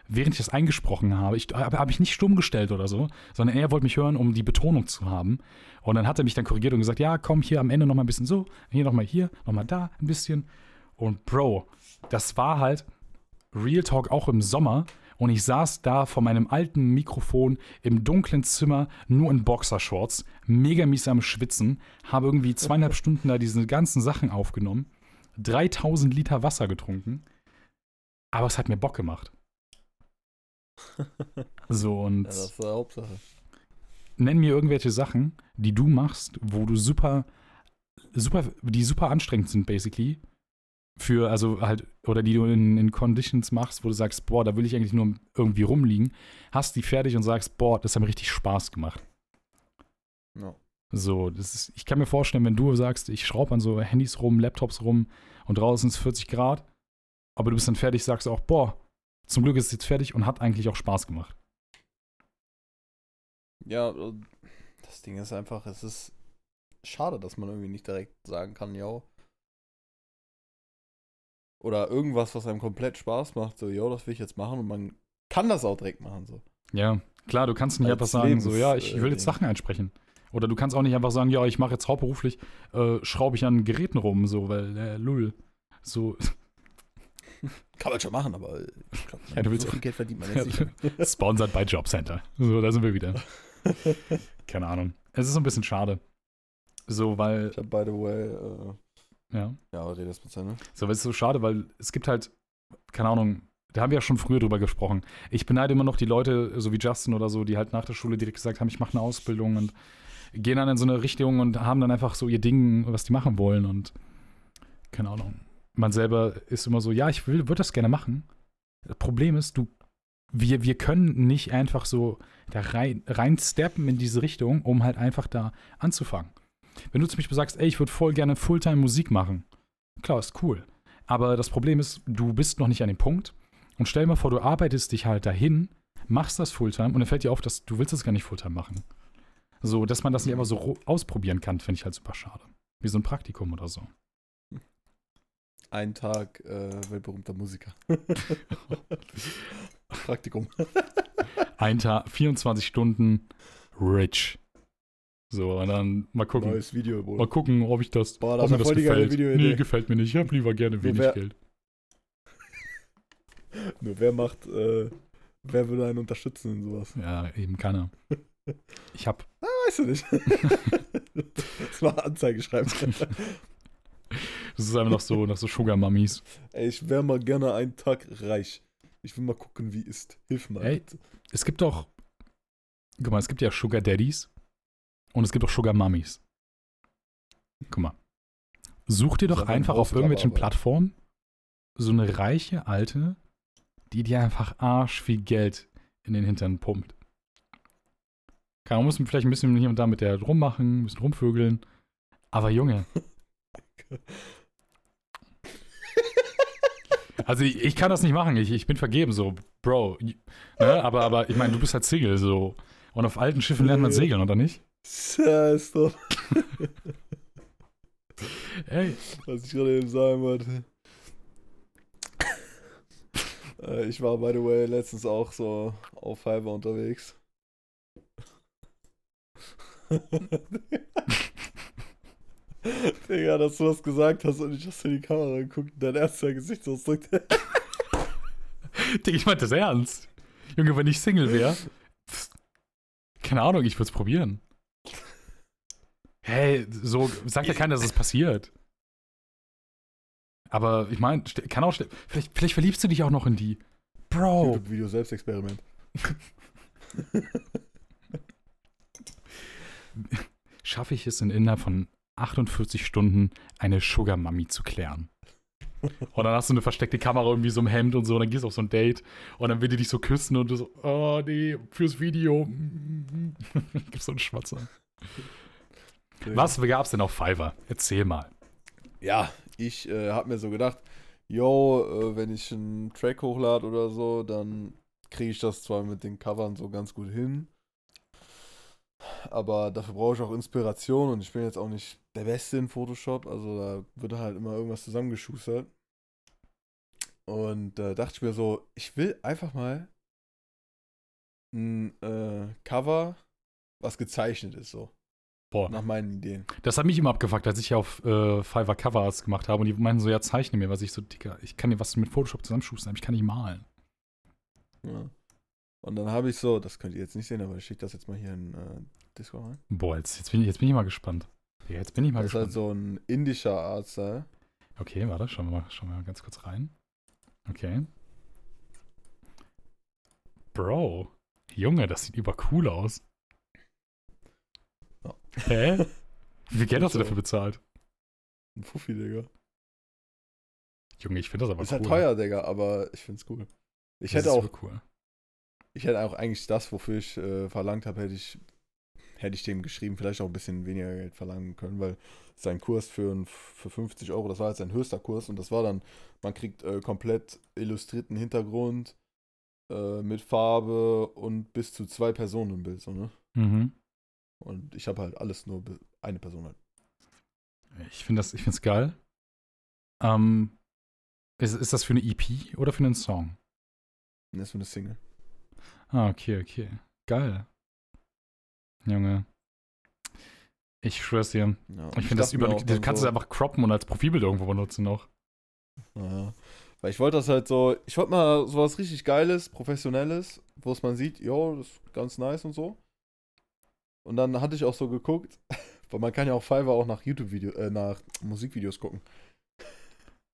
während ich das eingesprochen habe. Ich habe hab ich nicht stumm gestellt oder so, sondern er wollte mich hören, um die Betonung zu haben. Und dann hat er mich dann korrigiert und gesagt, ja, komm hier am Ende noch mal ein bisschen so, hier noch mal hier, noch mal da ein bisschen. Und Bro, das war halt Real Talk auch im Sommer. Und ich saß da vor meinem alten Mikrofon im dunklen Zimmer, nur in Boxershorts, mega mies am Schwitzen, habe irgendwie zweieinhalb Stunden da diese ganzen Sachen aufgenommen, 3000 Liter Wasser getrunken. Aber es hat mir Bock gemacht. So, und Ja, das ist die Hauptsache. nenn mir irgendwelche Sachen, die du machst, wo du super, super, die super anstrengend sind, basically. Für, also halt, oder die du in, in Conditions machst, wo du sagst, boah, da will ich eigentlich nur irgendwie rumliegen, hast die fertig und sagst, boah, das hat mir richtig Spaß gemacht. Ja. So, das ist, ich kann mir vorstellen, wenn du sagst, ich schraube an so Handys rum, Laptops rum und draußen ist 40 Grad, aber du bist dann fertig, sagst auch, boah, zum Glück ist es jetzt fertig und hat eigentlich auch Spaß gemacht. Ja, äh, das Ding ist einfach, es ist schade, dass man irgendwie nicht direkt sagen kann, ja. Oder irgendwas, was einem komplett Spaß macht, so, ja, das will ich jetzt machen und man kann das auch direkt machen, so. Ja, klar, du kannst nicht Als einfach sagen, so, ja, ich Lebens- will jetzt äh, Sachen einsprechen. Oder du kannst auch nicht einfach sagen, ja, ich mache jetzt hauptberuflich, äh, schraube ich an Geräten rum, so, weil, äh, lull. So, Kann man schon machen, aber ich glaube, Ja, du willst so auch- viel Geld verdient man jetzt nicht. sponsored by Jobcenter. So, da sind wir wieder. Keine Ahnung. Es ist so ein bisschen schade. So, weil, Ich habe, by the way, äh, ja. ja, aber red das mit ne? So, weil es ist so schade, weil es gibt halt, keine Ahnung, da haben wir ja schon früher drüber gesprochen. Ich beneide immer noch die Leute, so wie Justin oder so, die halt nach der Schule direkt gesagt haben, ich mache eine Ausbildung und gehen dann in so eine Richtung und haben dann einfach so ihr Ding, was die machen wollen und keine Ahnung. Man selber ist immer so, ja, ich will, würde das gerne machen. Das Problem ist, du, wir, wir können nicht einfach so da rein, rein steppen in diese Richtung, um halt einfach da anzufangen. Wenn du zum Beispiel sagst, ey, ich würde voll gerne Fulltime Musik machen, klar, ist cool. Aber das Problem ist, du bist noch nicht an dem Punkt. Und stell dir mal vor, du arbeitest dich halt dahin, machst das Fulltime und dann fällt dir auf, dass du willst das gar nicht Fulltime machen. So, dass man das nicht einfach so ro- ausprobieren kann, finde ich halt super schade. Wie so ein Praktikum oder so. Ein Tag äh, weltberühmter Musiker. Praktikum. Ein Tag, 24 Stunden, rich. So, und dann mal gucken. Neues Video, Mal wohl. gucken, ob ich das, Boah, ob das mir ist das gefällt. Nee, gefällt mir nicht. Ich habe lieber gerne wenig wer- Geld. Nur wer macht, äh, wer würde einen unterstützen in sowas? Ja, eben keiner. Ich habe Weißt du nicht. das war Anzeige schreiben. Das ist einfach noch so, noch so Sugar Mummies. Ey, ich wäre mal gerne einen Tag reich. Ich will mal gucken, wie ist. Hilf mal. Ey. Es gibt doch, guck mal, es gibt ja Sugar Daddies und es gibt auch Sugar Mummies. Guck mal. Such dir doch einfach ein einfach auf irgendwelchen. Plattformen so eine reiche Alte, die dir einfach arsch viel Geld in den Hintern pumpt. Kann man muss vielleicht ein bisschen hier und da mit der rummachen, ein bisschen rumvögeln. Aber Junge. Also ich, ich kann das nicht machen, ich, ich bin vergeben, so, Bro. Ne? Aber, aber ich meine, du bist halt Single, so. Und auf alten Schiffen lernt man segeln, oder nicht? Scheiß doch, Ey, was ich gerade eben sagen wollte. Äh, ich war, by the way, letztens auch so auf Fiverr unterwegs. Digga, dass du was gesagt hast und ich hast in die Kamera geguckt und dein erster Gesichtsausdruck. Digga, ich meinte das ernst. Junge, wenn ich Single wäre, keine Ahnung, ich würde es probieren. Hey, so sagt ja keiner, dass es passiert. Aber ich meine, kann auch vielleicht, vielleicht verliebst du dich auch noch in die. Bro. YouTube-Video Selbstexperiment. Schaffe ich es in innerhalb von 48 Stunden, eine Sugar Mami zu klären? Und dann hast du eine versteckte Kamera irgendwie so im Hemd und so, und dann gehst du auf so ein Date und dann will die dich so küssen und du so, oh nee, fürs Video. Gibst so einen Schmatzer. Was gab's denn auf Fiverr? Erzähl mal. Ja, ich äh, hab mir so gedacht, yo, äh, wenn ich einen Track hochlade oder so, dann kriege ich das zwar mit den Covern so ganz gut hin, aber dafür brauche ich auch Inspiration und ich bin jetzt auch nicht der Beste in Photoshop, also da wird halt immer irgendwas zusammengeschustert. Und äh, dachte ich mir so, ich will einfach mal ein äh, Cover, was gezeichnet ist, so. Boah. Nach meinen Ideen. Das hat mich immer abgefuckt, als ich auf äh, Fiverr Covers gemacht habe und die meinten so, ja, zeichne mir, was ich so, Digga, ich kann dir was mit Photoshop zusammenschustern, aber ich kann nicht malen. Ja. Und dann habe ich so, das könnt ihr jetzt nicht sehen, aber ich schicke das jetzt mal hier in äh, Discord rein. Boah, jetzt, jetzt, bin ich, jetzt bin ich mal gespannt. Ja, jetzt bin ich mal das gespannt. ist halt so ein indischer Artstyle. Okay, warte, schauen wir mal, schauen wir mal ganz kurz rein. Okay. Bro, Junge, das sieht übercool aus. Hä? Wie viel Geld hast du dafür bezahlt? Ein Fuffi, Digga. Junge, ich finde das aber ist cool. halt teuer, Digga, aber ich find's cool. Ich Das hätte ist auch, cool. ich hätte auch eigentlich das, wofür ich äh, verlangt habe, hätte ich, hätte ich dem geschrieben, vielleicht auch ein bisschen weniger Geld verlangen können, weil sein Kurs für, für 50 Euro, das war jetzt sein höchster Kurs und das war dann, man kriegt äh, komplett illustrierten Hintergrund äh, mit Farbe und bis zu zwei Personen im Bild, so, ne? Mhm. Und ich habe halt alles nur eine Person halt. Ich finde das, ich finde es geil. Ähm, ist, ist das für eine EP oder für einen Song? Das ist für eine Single. Ah, okay, okay. Geil. Junge. Ich schwör's dir. Ja, Ich finde das über. Du kannst so, es einfach croppen und als Profilbild irgendwo benutzen noch. Ja. Weil ich wollte das halt so, ich wollte mal sowas richtig Geiles, Professionelles, wo es man sieht, jo, das ist ganz nice und so. Und dann hatte ich auch so geguckt, weil man kann ja auf Fiverr auch nach YouTube-Video, äh, nach Musikvideos gucken.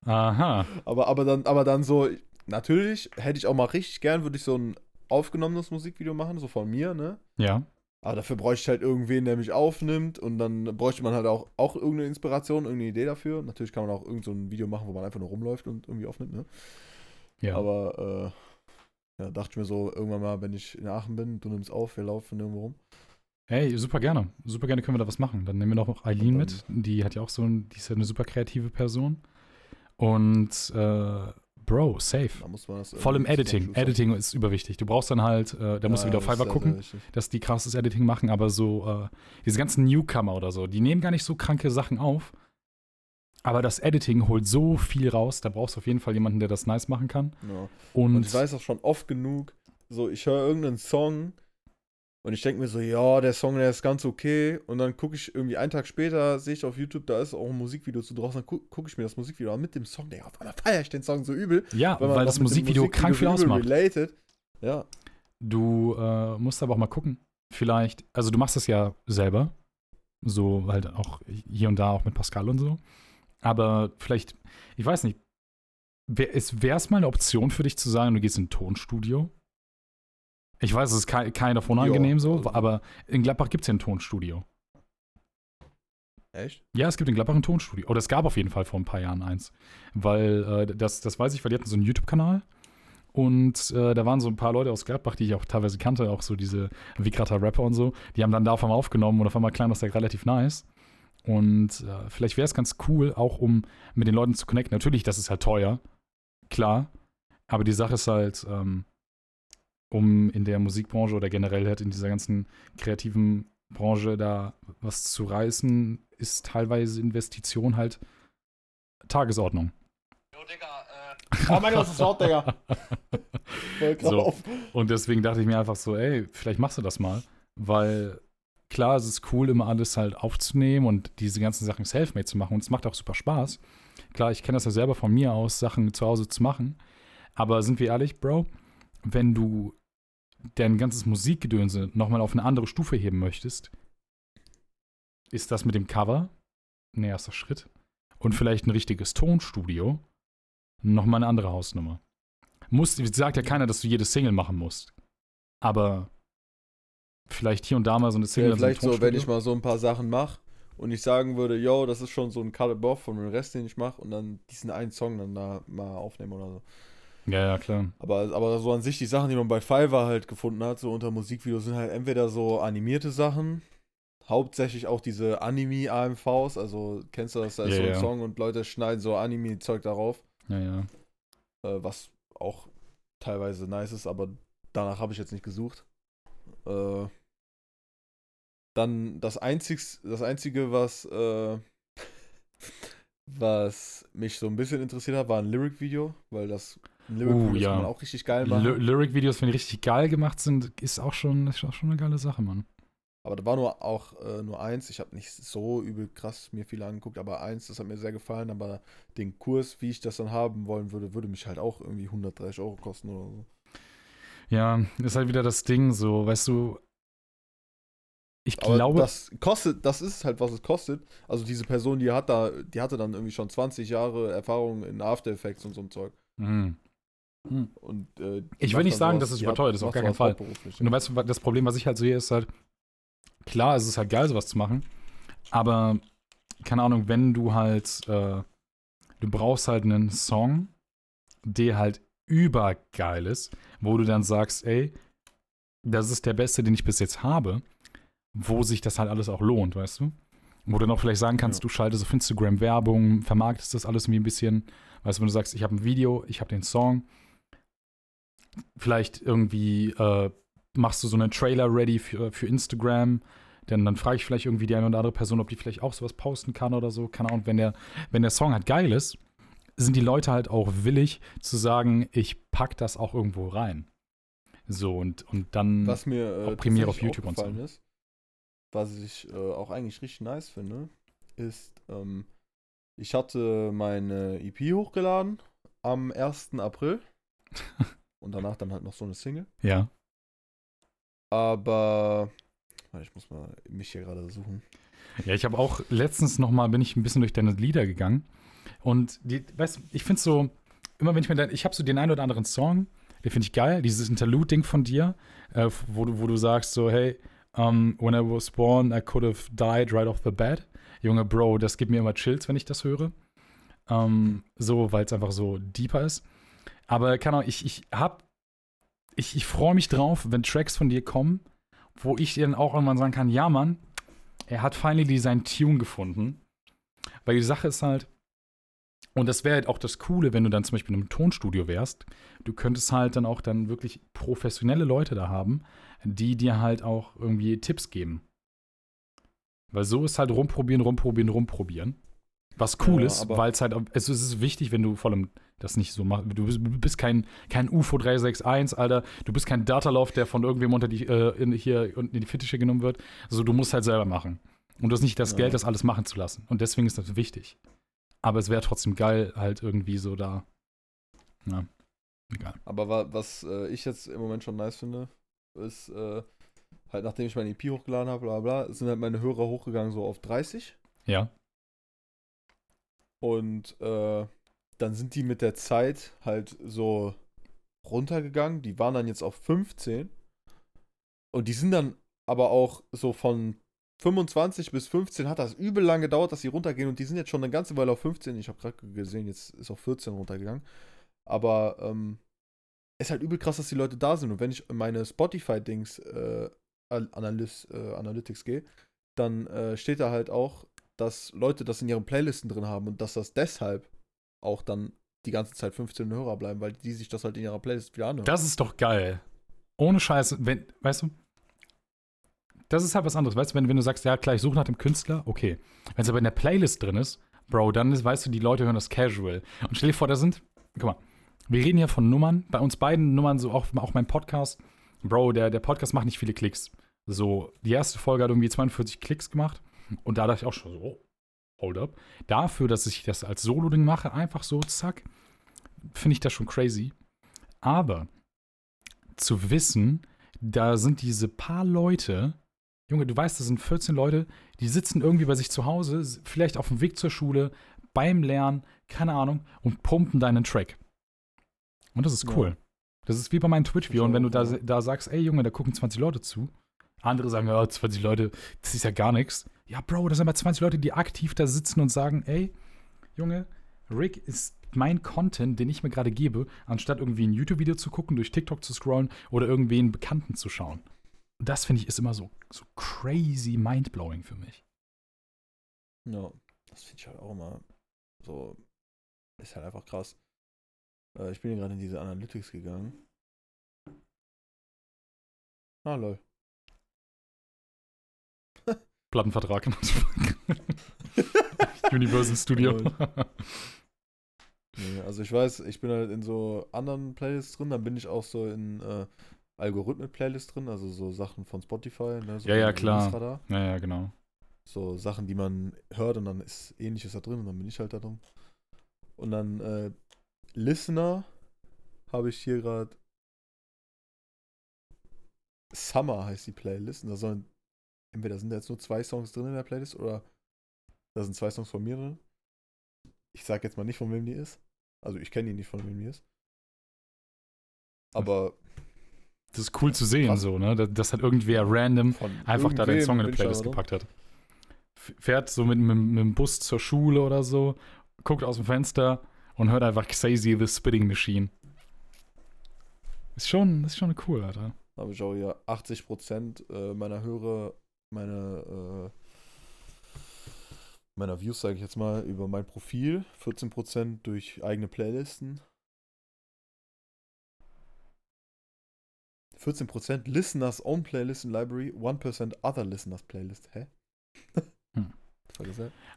Aha. Aber, aber dann, aber dann so, natürlich hätte ich auch mal richtig gern, würde ich so ein aufgenommenes Musikvideo machen, so von mir, ne? Ja. Aber dafür bräuchte ich halt irgendwen, der mich aufnimmt und dann bräuchte man halt auch, auch irgendeine Inspiration, irgendeine Idee dafür. Natürlich kann man auch irgend so ein Video machen, wo man einfach nur rumläuft und irgendwie aufnimmt, ne? Ja. Aber äh, ja, dachte ich mir so, irgendwann mal, wenn ich in Aachen bin, du nimmst auf, wir laufen irgendwo rum. Hey, super gerne. Super gerne können wir da was machen. Dann nehmen wir noch Eileen mit. Die hat ja auch so ein, die ist ja eine super kreative Person. Und äh, Bro, safe. Da muss man das Voll im Editing. Editing ist überwichtig. Du brauchst dann halt, äh, da musst du Ja, wieder auf das Fiverr sehr, gucken, dass die krasses Editing machen, aber so, äh, diese ganzen Newcomer oder so, die nehmen gar nicht so kranke Sachen auf. Aber das Editing holt so viel raus, da brauchst du auf jeden Fall jemanden, der das nice machen kann. Ja. Und, Und ich weiß auch schon oft genug, so ich höre irgendeinen Song und ich denke mir so, ja, der Song, der ist ganz okay. Und dann gucke ich irgendwie einen Tag später, sehe ich auf YouTube, da ist auch ein Musikvideo zu draußen, dann gucke guck ich mir das Musikvideo an mit dem Song, der auf einmal feiere ich den Song so übel. ja, weil weil, das dem Musikvideo krank viel ausmacht. Related. Ja, Du äh, musst aber auch mal gucken. Vielleicht, also du machst das ja selber. So halt auch hier und da auch mit Pascal und so. Aber vielleicht, ich weiß nicht, wäre es mal eine Option für dich zu sagen, du gehst in ein Tonstudio? Ich weiß, es ist kei- keiner von unangenehm so, also- aber in Gladbach gibt es ja ein Tonstudio. echt? Ja, es gibt in Gladbach ein Tonstudio. Oder es gab auf jeden Fall vor ein paar Jahren eins. Weil, äh, das, das weiß ich, weil die hatten so einen YouTube-Kanal. Und äh, da waren so ein paar Leute aus Gladbach, die ich auch teilweise kannte, auch so diese Vikrata Rapper und so. Die haben dann da auf einmal aufgenommen und auf einmal klang das da relativ nice. Und äh, vielleicht wäre es ganz cool, auch um mit den Leuten zu connecten. Natürlich, das ist halt teuer, klar. Aber die Sache ist halt, ähm, um in der Musikbranche oder generell halt in dieser ganzen kreativen Branche da was zu reißen, ist teilweise Investition halt Tagesordnung. Jo, Digga, äh, Oh mein Gott, das ist laut, Digga. So. Und deswegen dachte ich mir einfach so, ey, vielleicht machst du das mal. Weil klar, es ist cool, immer alles halt aufzunehmen und diese ganzen Sachen selfmade zu machen. Und es macht auch super Spaß. Klar, ich kenne das ja selber von mir aus, Sachen zu Hause zu machen. Aber sind wir ehrlich, Bro, wenn du dein ganzes Musikgedönse nochmal auf eine andere Stufe heben möchtest, ist das mit dem Cover ein erster Schritt. Und vielleicht ein richtiges Tonstudio nochmal eine andere Hausnummer. Muss, sagt ja keiner, dass du jede Single machen musst. Aber vielleicht hier und da mal so eine Single. Ja, vielleicht so, wenn ich mal so ein paar Sachen mache und ich sagen würde, yo, das ist schon so ein Cut Off von dem Rest, den ich mache und dann diesen einen Song dann da mal aufnehmen oder so. Ja, ja, klar. Aber, aber so an sich die Sachen, die man bei Fiverr halt gefunden hat, so unter Musikvideos, sind halt entweder so animierte Sachen, hauptsächlich auch diese Anime-AMVs, also kennst du das, da ist Ja, so ein ja. Song und Leute schneiden so Anime-Zeug darauf, Ja, ja. äh, was auch teilweise nice ist, aber danach habe ich jetzt nicht gesucht. Äh, dann das, einzigst, das Einzige, was, äh, was mich so ein bisschen interessiert hat, war ein Lyric-Video, weil das ein Lyric-Video Oh, ja. kann man auch richtig geil machen. Ly Lyric-Videos, wenn die richtig geil gemacht sind, ist auch schon, ist auch schon eine geile Sache, Mann. Aber da war nur auch äh, nur eins. Ich habe nicht so übel krass mir viele angeguckt, aber eins, das hat mir sehr gefallen. Aber den Kurs, wie ich das dann haben wollen würde, würde mich halt auch irgendwie 130 Euro kosten oder so. Ja, ist halt wieder das Ding, so, weißt du. Ich Aber glaube. das kostet, das ist halt, was es kostet. Also diese Person, die hat da, die hatte dann irgendwie schon 20 Jahre Erfahrung in After Effects und so ein Zeug. Hm. Und, äh, Ich will nicht sagen, sowas- dass es überteuert ist, auf gar keinen Fall. Und du weißt, das Problem, was ich halt sehe, ist halt, klar, es ist halt geil, sowas zu machen, aber, keine Ahnung, wenn du halt, äh, du brauchst halt einen Song, der halt übergeil ist, wo du dann sagst, ey, das ist der beste, den ich bis jetzt habe, wo sich das halt alles auch lohnt, weißt du? Wo du noch vielleicht sagen kannst, Ja. du schaltest auf Instagram Werbung, vermarktest das alles irgendwie ein bisschen, weißt du, wenn du sagst, ich habe ein Video, ich habe den Song, vielleicht irgendwie äh, machst du so einen Trailer ready für, für Instagram. Denn dann frage ich vielleicht irgendwie die eine oder andere Person, ob die vielleicht auch sowas posten kann oder so. Keine Ahnung, wenn der, wenn der Song halt geil ist, sind die Leute halt auch willig zu sagen, ich pack das auch irgendwo rein. So, und, und dann. Was mir äh, Premiere auf YouTube und so. ist, was ich äh, auch eigentlich richtig nice finde, ist, ähm, ich hatte meine EP hochgeladen am 1. April und danach dann halt noch so eine Single. ja. Aber ich muss mal mich hier gerade suchen. Ja, ich habe auch letztens noch mal bin ich ein bisschen durch deine Lieder gegangen und die, weißt, ich finde so immer wenn ich mir dann, ich habe so den einen oder anderen Song, den finde ich geil, dieses Interlude-Ding von dir, äh, wo du, wo du sagst so, hey, um, when I was born, I could have died right off the bat. Junge Bro, das gibt mir immer Chills, wenn ich das höre. Ähm, so, weil es einfach so deeper ist. Aber keine Ahnung, ich, ich hab, ich, ich freue mich drauf, wenn Tracks von dir kommen, wo ich dir dann auch irgendwann sagen kann, ja, Mann, er hat finally seinen Tune gefunden. Weil die Sache ist halt, und das wäre halt auch das Coole, wenn du dann zum Beispiel in einem Tonstudio wärst, du könntest halt dann auch dann wirklich professionelle Leute da haben, die dir halt auch irgendwie Tipps geben. Weil so ist halt rumprobieren, rumprobieren, rumprobieren. Was cool Ja, ist, weil es halt, also es ist wichtig, wenn du vor allem das nicht so machst. Du bist, du bist kein, kein UFO 361, Alter. Du bist kein Datalauf, der von irgendwem unter die, äh, in, hier unten in die Fittiche genommen wird. Also du musst halt selber machen. Und du hast nicht das Ja. Geld, das alles machen zu lassen. Und deswegen ist das wichtig. Aber es wäre trotzdem geil, halt irgendwie so da. Na, egal. Aber wa was äh, ich jetzt im Moment schon nice finde, ist äh, halt nachdem ich meine EP hochgeladen habe, bla bla, sind halt meine Hörer hochgegangen so auf 30 Ja. und äh, dann sind die mit der Zeit halt so runtergegangen. Die waren dann jetzt auf 15 und die sind dann aber auch so von 25 bis 15 hat das übel lang gedauert, dass sie runtergehen und die sind jetzt schon eine ganze Weile auf 15. Ich habe gerade gesehen, jetzt ist auf 14 runtergegangen. Aber ähm, ist halt übel krass, dass die Leute da sind. Und wenn ich in meine Spotify-Dings äh, äh, Analytics gehe, dann äh, steht da halt auch, dass Leute das in ihren Playlisten drin haben und dass das deshalb auch dann die ganze Zeit 15 Hörer bleiben, weil die sich das halt in ihrer Playlist wieder anhören. Das ist doch geil. Ohne Scheiße, wenn, weißt du, das ist halt was anderes. Weißt du, wenn, wenn du sagst, ja klar, ich suche nach dem Künstler, okay. Wenn es aber in der Playlist drin ist, Bro, dann ist, weißt du, die Leute hören das casual. Und stell dir vor, da sind, guck mal, wir reden hier von Nummern, bei uns beiden Nummern, so auch, auch mein Podcast. Bro, der, der Podcast macht nicht viele Klicks. So, die erste Folge hat irgendwie 42 Klicks gemacht. Und da dachte ich auch schon so, oh, hold up. Dafür, dass ich das als Solo-Ding mache, einfach so, zack, finde ich das schon crazy. Aber zu wissen, da sind diese paar Leute, Junge, du weißt, das sind 14 Leute, die sitzen irgendwie bei sich zu Hause, vielleicht auf dem Weg zur Schule, beim Lernen, keine Ahnung, und pumpen deinen Track. Und das ist Ja. cool. Das ist wie bei meinen Twitch-Videos. Und wenn du da, ja. da sagst, ey Junge, da gucken 20 Leute zu, andere sagen, ja, 20 Leute, das ist ja gar nichts. Ja, Bro, das sind aber 20 Leute, die aktiv da sitzen und sagen, ey, Junge, Rick ist mein Content, den ich mir gerade gebe, anstatt irgendwie ein YouTube-Video zu gucken, durch TikTok zu scrollen oder irgendwen Bekannten zu schauen. Das finde ich ist immer so, so crazy mindblowing für mich. Ja, das finde ich halt auch immer so, ist halt einfach krass. Äh, ich bin gerade in diese Analytics gegangen. Ah, lol. Plattenvertrag. Universal Studio. Nee, also ich weiß, ich bin halt in so anderen Playlists drin, dann bin ich auch so in äh, Algorithmen-Playlists drin, also so Sachen von Spotify. Ne, so Ja, ja, klar. Ja, ja, genau. So Sachen, die man hört und dann ist ähnliches da drin und dann bin ich halt da drin. Und dann äh, Listener habe ich hier gerade Summer heißt die Playlist. Und da sollen entweder sind da jetzt nur zwei Songs drin in der Playlist oder da sind zwei Songs von mir drin. Ich sag jetzt mal nicht, von wem die ist. Also ich kenne die nicht, von wem die ist. Aber Das ist cool zu sehen, Krass. so, ne? Dass, halt irgendwer random von einfach da den Song in die Playlist gepackt hat. Fährt so mit, mit, mit dem Bus zur Schule oder so, guckt aus dem Fenster und hört einfach Xazy the Spitting Machine. Ist schon, ist schon cool, Alter. habe ich auch hier 80% äh, meiner Hörer, meine, äh, meiner Views, sage ich jetzt mal, über mein Profil, 14% durch eigene Playlisten. 14% Listeners Own Playlist in Library, 1% Other Listeners Playlist. Hä? Hm.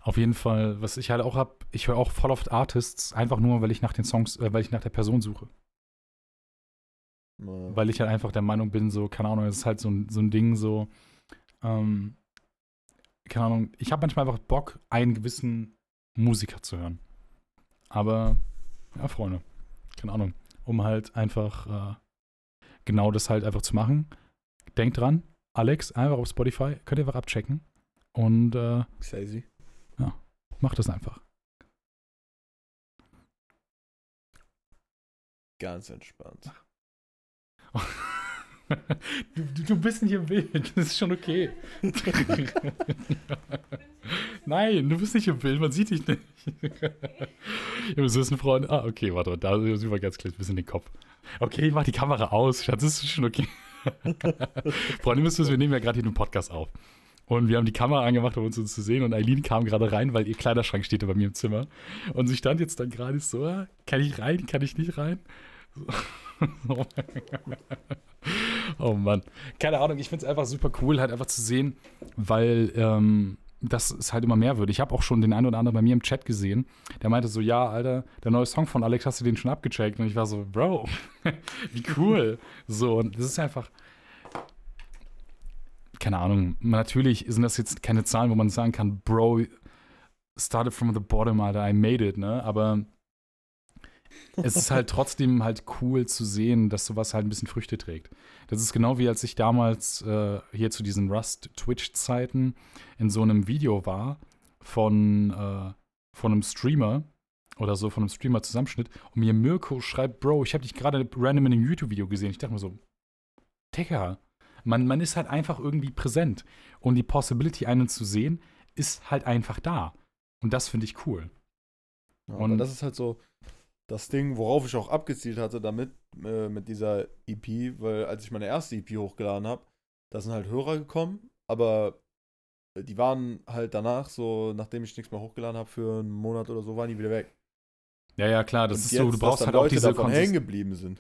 Auf jeden Fall, was ich halt auch hab, ich höre auch voll oft Artists, einfach nur, weil ich nach den Songs, äh, weil ich nach der Person suche. Mal- Weil ich halt einfach der Meinung bin, so, keine Ahnung, es ist halt so ein, so ein Ding, so, ähm, keine Ahnung, ich habe manchmal einfach Bock, einen gewissen Musiker zu hören. Aber, ja, Freunde, keine Ahnung, um halt einfach äh, genau das halt einfach zu machen. Denkt dran, Alex, einfach auf Spotify, könnt ihr einfach abchecken und äh, Xazy. macht das einfach. Ganz entspannt. Du, du, bist nicht im Bild, das ist schon okay. Nein, du bist nicht im Bild, man sieht dich nicht. Ja, so ist ein Freund. Ah, okay, warte, da sieht man ganz klein ein bisschen den Kopf. Okay, ich mach die Kamera aus, Schatz, das ist schon okay. Freunde, müsst wir nehmen ja gerade hier einen Podcast auf. Und wir haben die Kamera angemacht, um uns zu sehen. Und Eileen kam gerade rein, weil ihr Kleiderschrank steht bei mir im Zimmer. Und sie stand jetzt dann gerade so, ah, kann ich rein, kann ich nicht rein? So. Oh Mann. Keine Ahnung, ich finde es einfach super cool, halt einfach zu sehen, weil ähm, das ist halt immer mehr wird. Ich habe auch schon den einen oder anderen bei mir im Chat gesehen, der meinte so, ja, Alter, der neue Song von Alex, hast du den schon abgecheckt? Und ich war so, Bro, wie cool. So, und das ist einfach, keine Ahnung, natürlich sind das jetzt keine Zahlen, wo man sagen kann, Bro, started from the bottom, Alter, I made it, ne? Aber es ist halt trotzdem halt cool zu sehen, dass sowas halt ein bisschen Früchte trägt. Das ist genau wie als ich damals äh, hier zu diesen Rust-Twitch-Zeiten in so einem Video war von, äh, von einem Streamer oder so, von einem Streamer-Zusammenschnitt und mir Mirko schreibt, Bro, ich habe dich gerade random in einem YouTube-Video gesehen. Ich dachte mir so, Digga, man, man ist halt einfach irgendwie präsent und die Possibility, einen zu sehen, ist halt einfach da. Und das finde ich cool. Ja, Und- das ist halt so das Ding, worauf ich auch abgezielt hatte damit, äh, mit dieser EP, weil als ich meine erste EP hochgeladen habe, da sind halt Hörer gekommen, aber die waren halt danach, so nachdem ich nichts mehr hochgeladen habe, für einen Monat oder so, waren die wieder weg. Ja, ja, klar, das Und ist jetzt, so, du brauchst halt auch Leute diese davon hängen Konsist geblieben sind.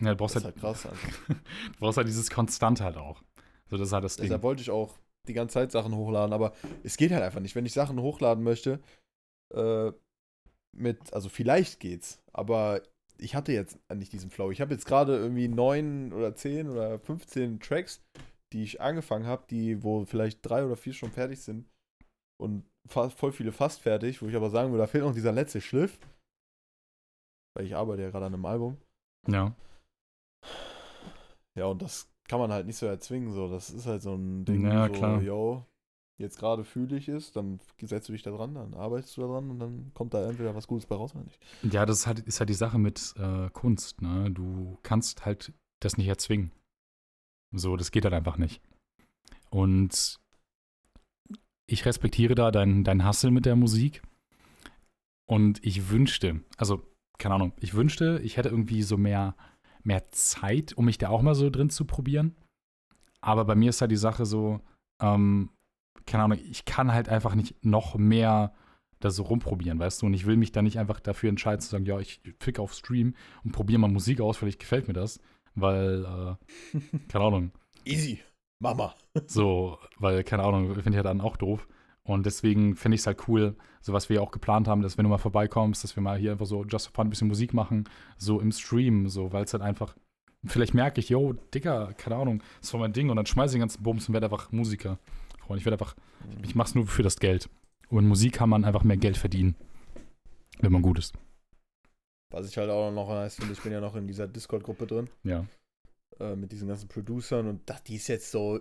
ja, du brauchst Das ist halt, halt krass. Einfach. du brauchst halt dieses Konstant halt auch. So, das ist halt das Ding. Deshalb wollte ich auch die ganze Zeit Sachen hochladen, aber es geht halt einfach nicht. Wenn ich Sachen hochladen möchte, äh, mit, also vielleicht geht's, aber ich hatte jetzt nicht diesen Flow. Ich habe jetzt gerade irgendwie neun oder zehn oder 15 Tracks, die ich angefangen habe, die, wo vielleicht drei oder vier schon fertig sind und voll viele fast fertig, wo ich aber sagen würde, da fehlt noch dieser letzte Schliff. Weil ich arbeite ja gerade an einem Album. Ja. Ja, und das kann man halt nicht so erzwingen. So. Das ist halt so ein Ding, Ja, so, klar. yo, jetzt gerade fühle ich es, dann setzt du dich da dran, dann arbeitest du da dran und dann kommt da entweder was Gutes bei raus oder nicht. Ja, das ist halt, ist halt die Sache mit äh, Kunst, ne? Du kannst halt das nicht erzwingen. So, das geht halt einfach nicht. Und ich respektiere da dein, dein Hustle mit der Musik. Und ich wünschte, also, keine Ahnung, ich wünschte, ich hätte irgendwie so mehr, mehr Zeit, um mich da auch mal so drin zu probieren. Aber bei mir ist halt die Sache so, ähm, keine Ahnung, ich kann halt einfach nicht noch mehr da so rumprobieren, weißt du? Und ich will mich da nicht einfach dafür entscheiden zu sagen, ja, ich fick auf Stream und probiere mal Musik aus, vielleicht gefällt mir das. Weil, äh, keine Ahnung, Easy. Mama. so, weil, keine Ahnung, finde ich ja dann auch doof. Und deswegen finde ich es halt cool, so was wir ja auch geplant haben, dass wenn du mal vorbeikommst, dass wir mal hier einfach so just for fun ein bisschen Musik machen, so im Stream, so, weil es halt einfach, vielleicht merke ich, yo, Digga, keine Ahnung, das war mein Ding und dann schmeiße ich den ganzen Bums und werde einfach Musiker. Freund, ich werde einfach, ich mach's nur für das Geld. Und in Musik kann man einfach mehr Geld verdienen, wenn man gut ist. Was ich halt auch noch nice finde, ich bin ja noch in dieser Discord-Gruppe drin, Ja. äh, mit diesen ganzen Producern und da, die ist jetzt so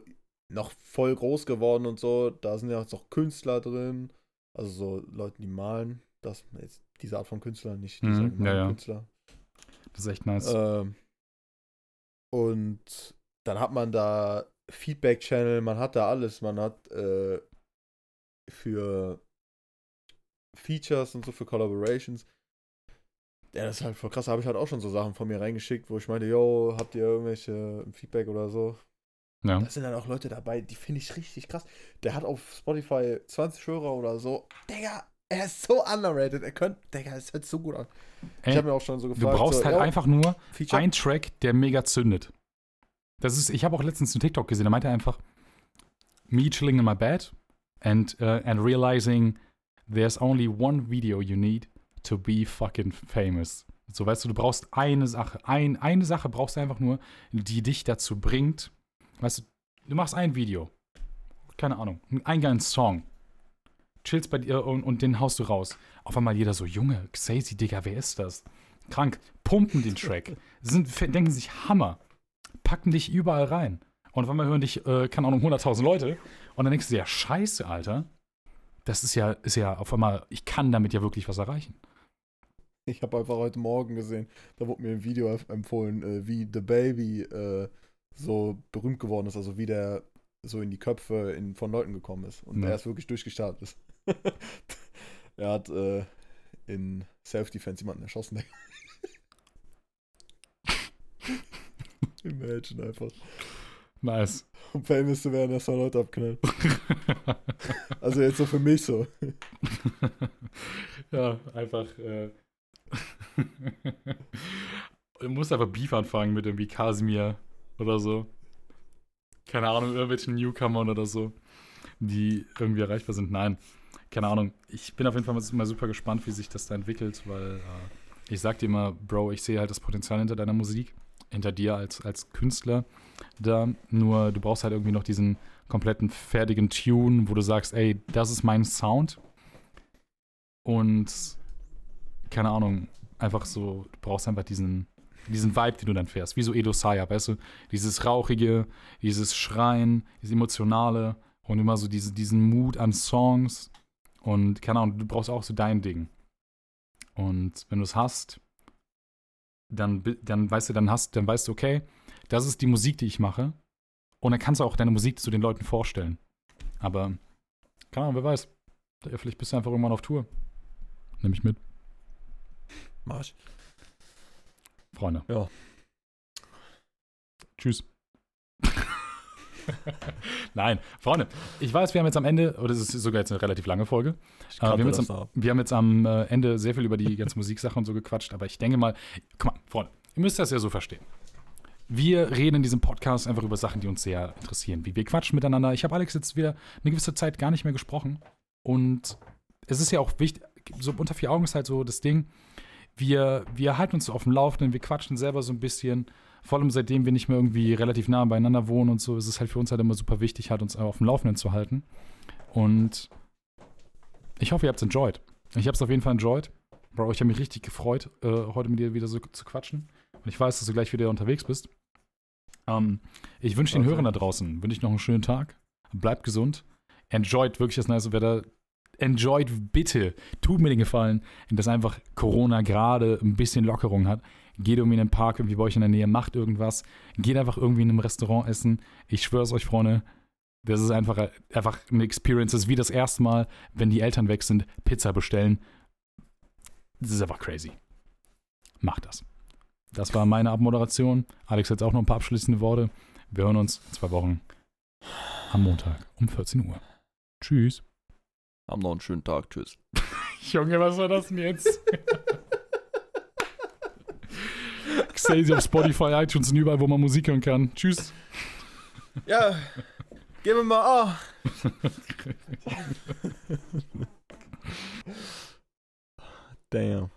noch voll groß geworden und so. Da sind ja jetzt auch Künstler drin, also so Leute, die malen. Das, jetzt diese Art von Künstler, nicht Mhm, diese ja, allgemeinen ja. Künstler. Das ist echt nice. Ähm, und dann hat man da Feedback-Channel, man hat da alles. Man hat äh, für Features und so, für Collaborations. Ja, das ist halt voll krass. Da habe ich halt auch schon so Sachen von mir reingeschickt, wo ich meinte, yo, habt ihr irgendwelche Feedback oder so? ja. Da sind dann auch Leute dabei, die finde ich richtig krass. Der hat auf Spotify 20 Hörer oder so. Digga, er ist so underrated. Er könnte, Digga, es hört so gut an. ich Ey, habe mir auch schon so du gefragt. brauchst so, halt yo, einfach nur Feature? ein Track, der mega zündet. Das ist, ich habe auch letztens einen TikTok gesehen, da meinte er einfach, me chilling in my bed and, uh, and realizing there's only one video you need to be fucking famous. So, weißt du, du brauchst eine Sache, ein, eine Sache brauchst du einfach nur, die dich dazu bringt, weißt du, du machst ein Video, keine Ahnung, einen geilen Song, chillst bei dir und, und den haust du raus. Auf einmal jeder so, Junge, Xazy, Digga, wer ist das? Krank, pumpen den Track, sind, denken sich Hammer, packen dich überall rein. Und auf einmal hören dich, äh, keine Ahnung, 100.000 Leute. Und dann denkst du dir, ja, scheiße, Alter. Das ist ja, ist ja auf einmal, ich kann damit ja wirklich was erreichen. Ich habe einfach heute Morgen gesehen, da wurde mir ein Video empf- empfohlen, äh, wie The Baby äh, so berühmt geworden ist, also wie der so in die Köpfe in, von Leuten gekommen ist und Ja. er ist wirklich durchgestartet ist. er hat äh, in Self-Defense jemanden erschossen. Imagine einfach. Nice. Um famous zu werden, dass man Leute abknallt. Also jetzt so für mich so. ja, einfach. Äh, du musst einfach Beef anfangen mit irgendwie Kasimir oder so. Keine Ahnung, irgendwelchen Newcomern oder so, die irgendwie erreichbar sind. Nein, keine Ahnung. Ich bin auf jeden Fall mal super gespannt, wie sich das da entwickelt, weil äh, ich sag dir immer, Bro, ich sehe halt das Potenzial hinter deiner Musik, hinter dir als, als Künstler da. Nur du brauchst halt irgendwie noch diesen kompletten fertigen Tune, wo du sagst, ey, das ist mein Sound. Und keine Ahnung, einfach so, du brauchst einfach diesen, diesen Vibe, den du dann fährst. Wie so Edo Saya, weißt du? Dieses Rauchige, dieses Schreien, dieses Emotionale und immer so diese, diesen Mut an Songs. Und keine Ahnung, du brauchst auch so dein Ding. Und wenn du es hast, dann, dann weißt du, dann hast, dann weißt du, okay, das ist die Musik, die ich mache. Und dann kannst du auch deine Musik zu den Leuten vorstellen. Aber, keine Ahnung, wer weiß. Vielleicht bist du einfach irgendwann auf Tour. Nimm mich mit, Marsch. Freunde. Ja. Tschüss. Nein, Freunde, ich weiß, wir haben jetzt am Ende, oder es ist sogar jetzt eine relativ lange Folge, Ich Aber wir haben jetzt da. Wir haben jetzt am äh, Ende sehr viel über die ganze Musiksache und so gequatscht, aber ich denke mal, guck mal, Freunde, ihr müsst das ja so verstehen. Wir reden in diesem Podcast einfach über Sachen, die uns sehr interessieren. Wie wir quatschen miteinander. Ich habe Alex jetzt wieder eine gewisse Zeit gar nicht mehr gesprochen. Und es ist ja auch wichtig, so unter vier Augen ist halt so das Ding. Wir, wir halten uns so auf dem Laufenden, wir quatschen selber so ein bisschen. Vor allem seitdem wir nicht mehr irgendwie relativ nah beieinander wohnen und so, ist es halt für uns halt immer super wichtig, halt uns auf dem Laufenden zu halten. Und ich hoffe, ihr habt es enjoyed. Ich habe es auf jeden Fall enjoyed. Bro, ich habe mich richtig gefreut, äh, heute mit dir wieder so zu quatschen. Und ich weiß, dass du gleich wieder unterwegs bist. Ähm, ich wünsche den. Hörern da draußen, wünsche ich noch einen schönen Tag. Bleibt gesund. Enjoyt wirklich das nice Wetter. Enjoyt bitte. Tut mir den Gefallen, dass einfach Corona gerade ein bisschen Lockerung hat. Geht irgendwie in den Park, irgendwie bei euch in der Nähe, macht irgendwas. Geht einfach irgendwie in einem Restaurant essen. Ich schwöre es euch, Freunde. Das ist einfach, einfach eine Experience. Das ist wie das erste Mal, wenn die Eltern weg sind, Pizza bestellen. Das ist einfach crazy. Macht das. Das war meine Abmoderation. Alex hat jetzt auch noch ein paar abschließende Worte. Wir hören uns in zwei Wochen am Montag um 14 Uhr. Tschüss. Haben noch einen schönen Tag. Tschüss. Junge, was war das denn jetzt? Xazy auf Spotify, iTunes und überall, wo man Musik hören kann. Tschüss. Ja, gib mir mal A. Damn.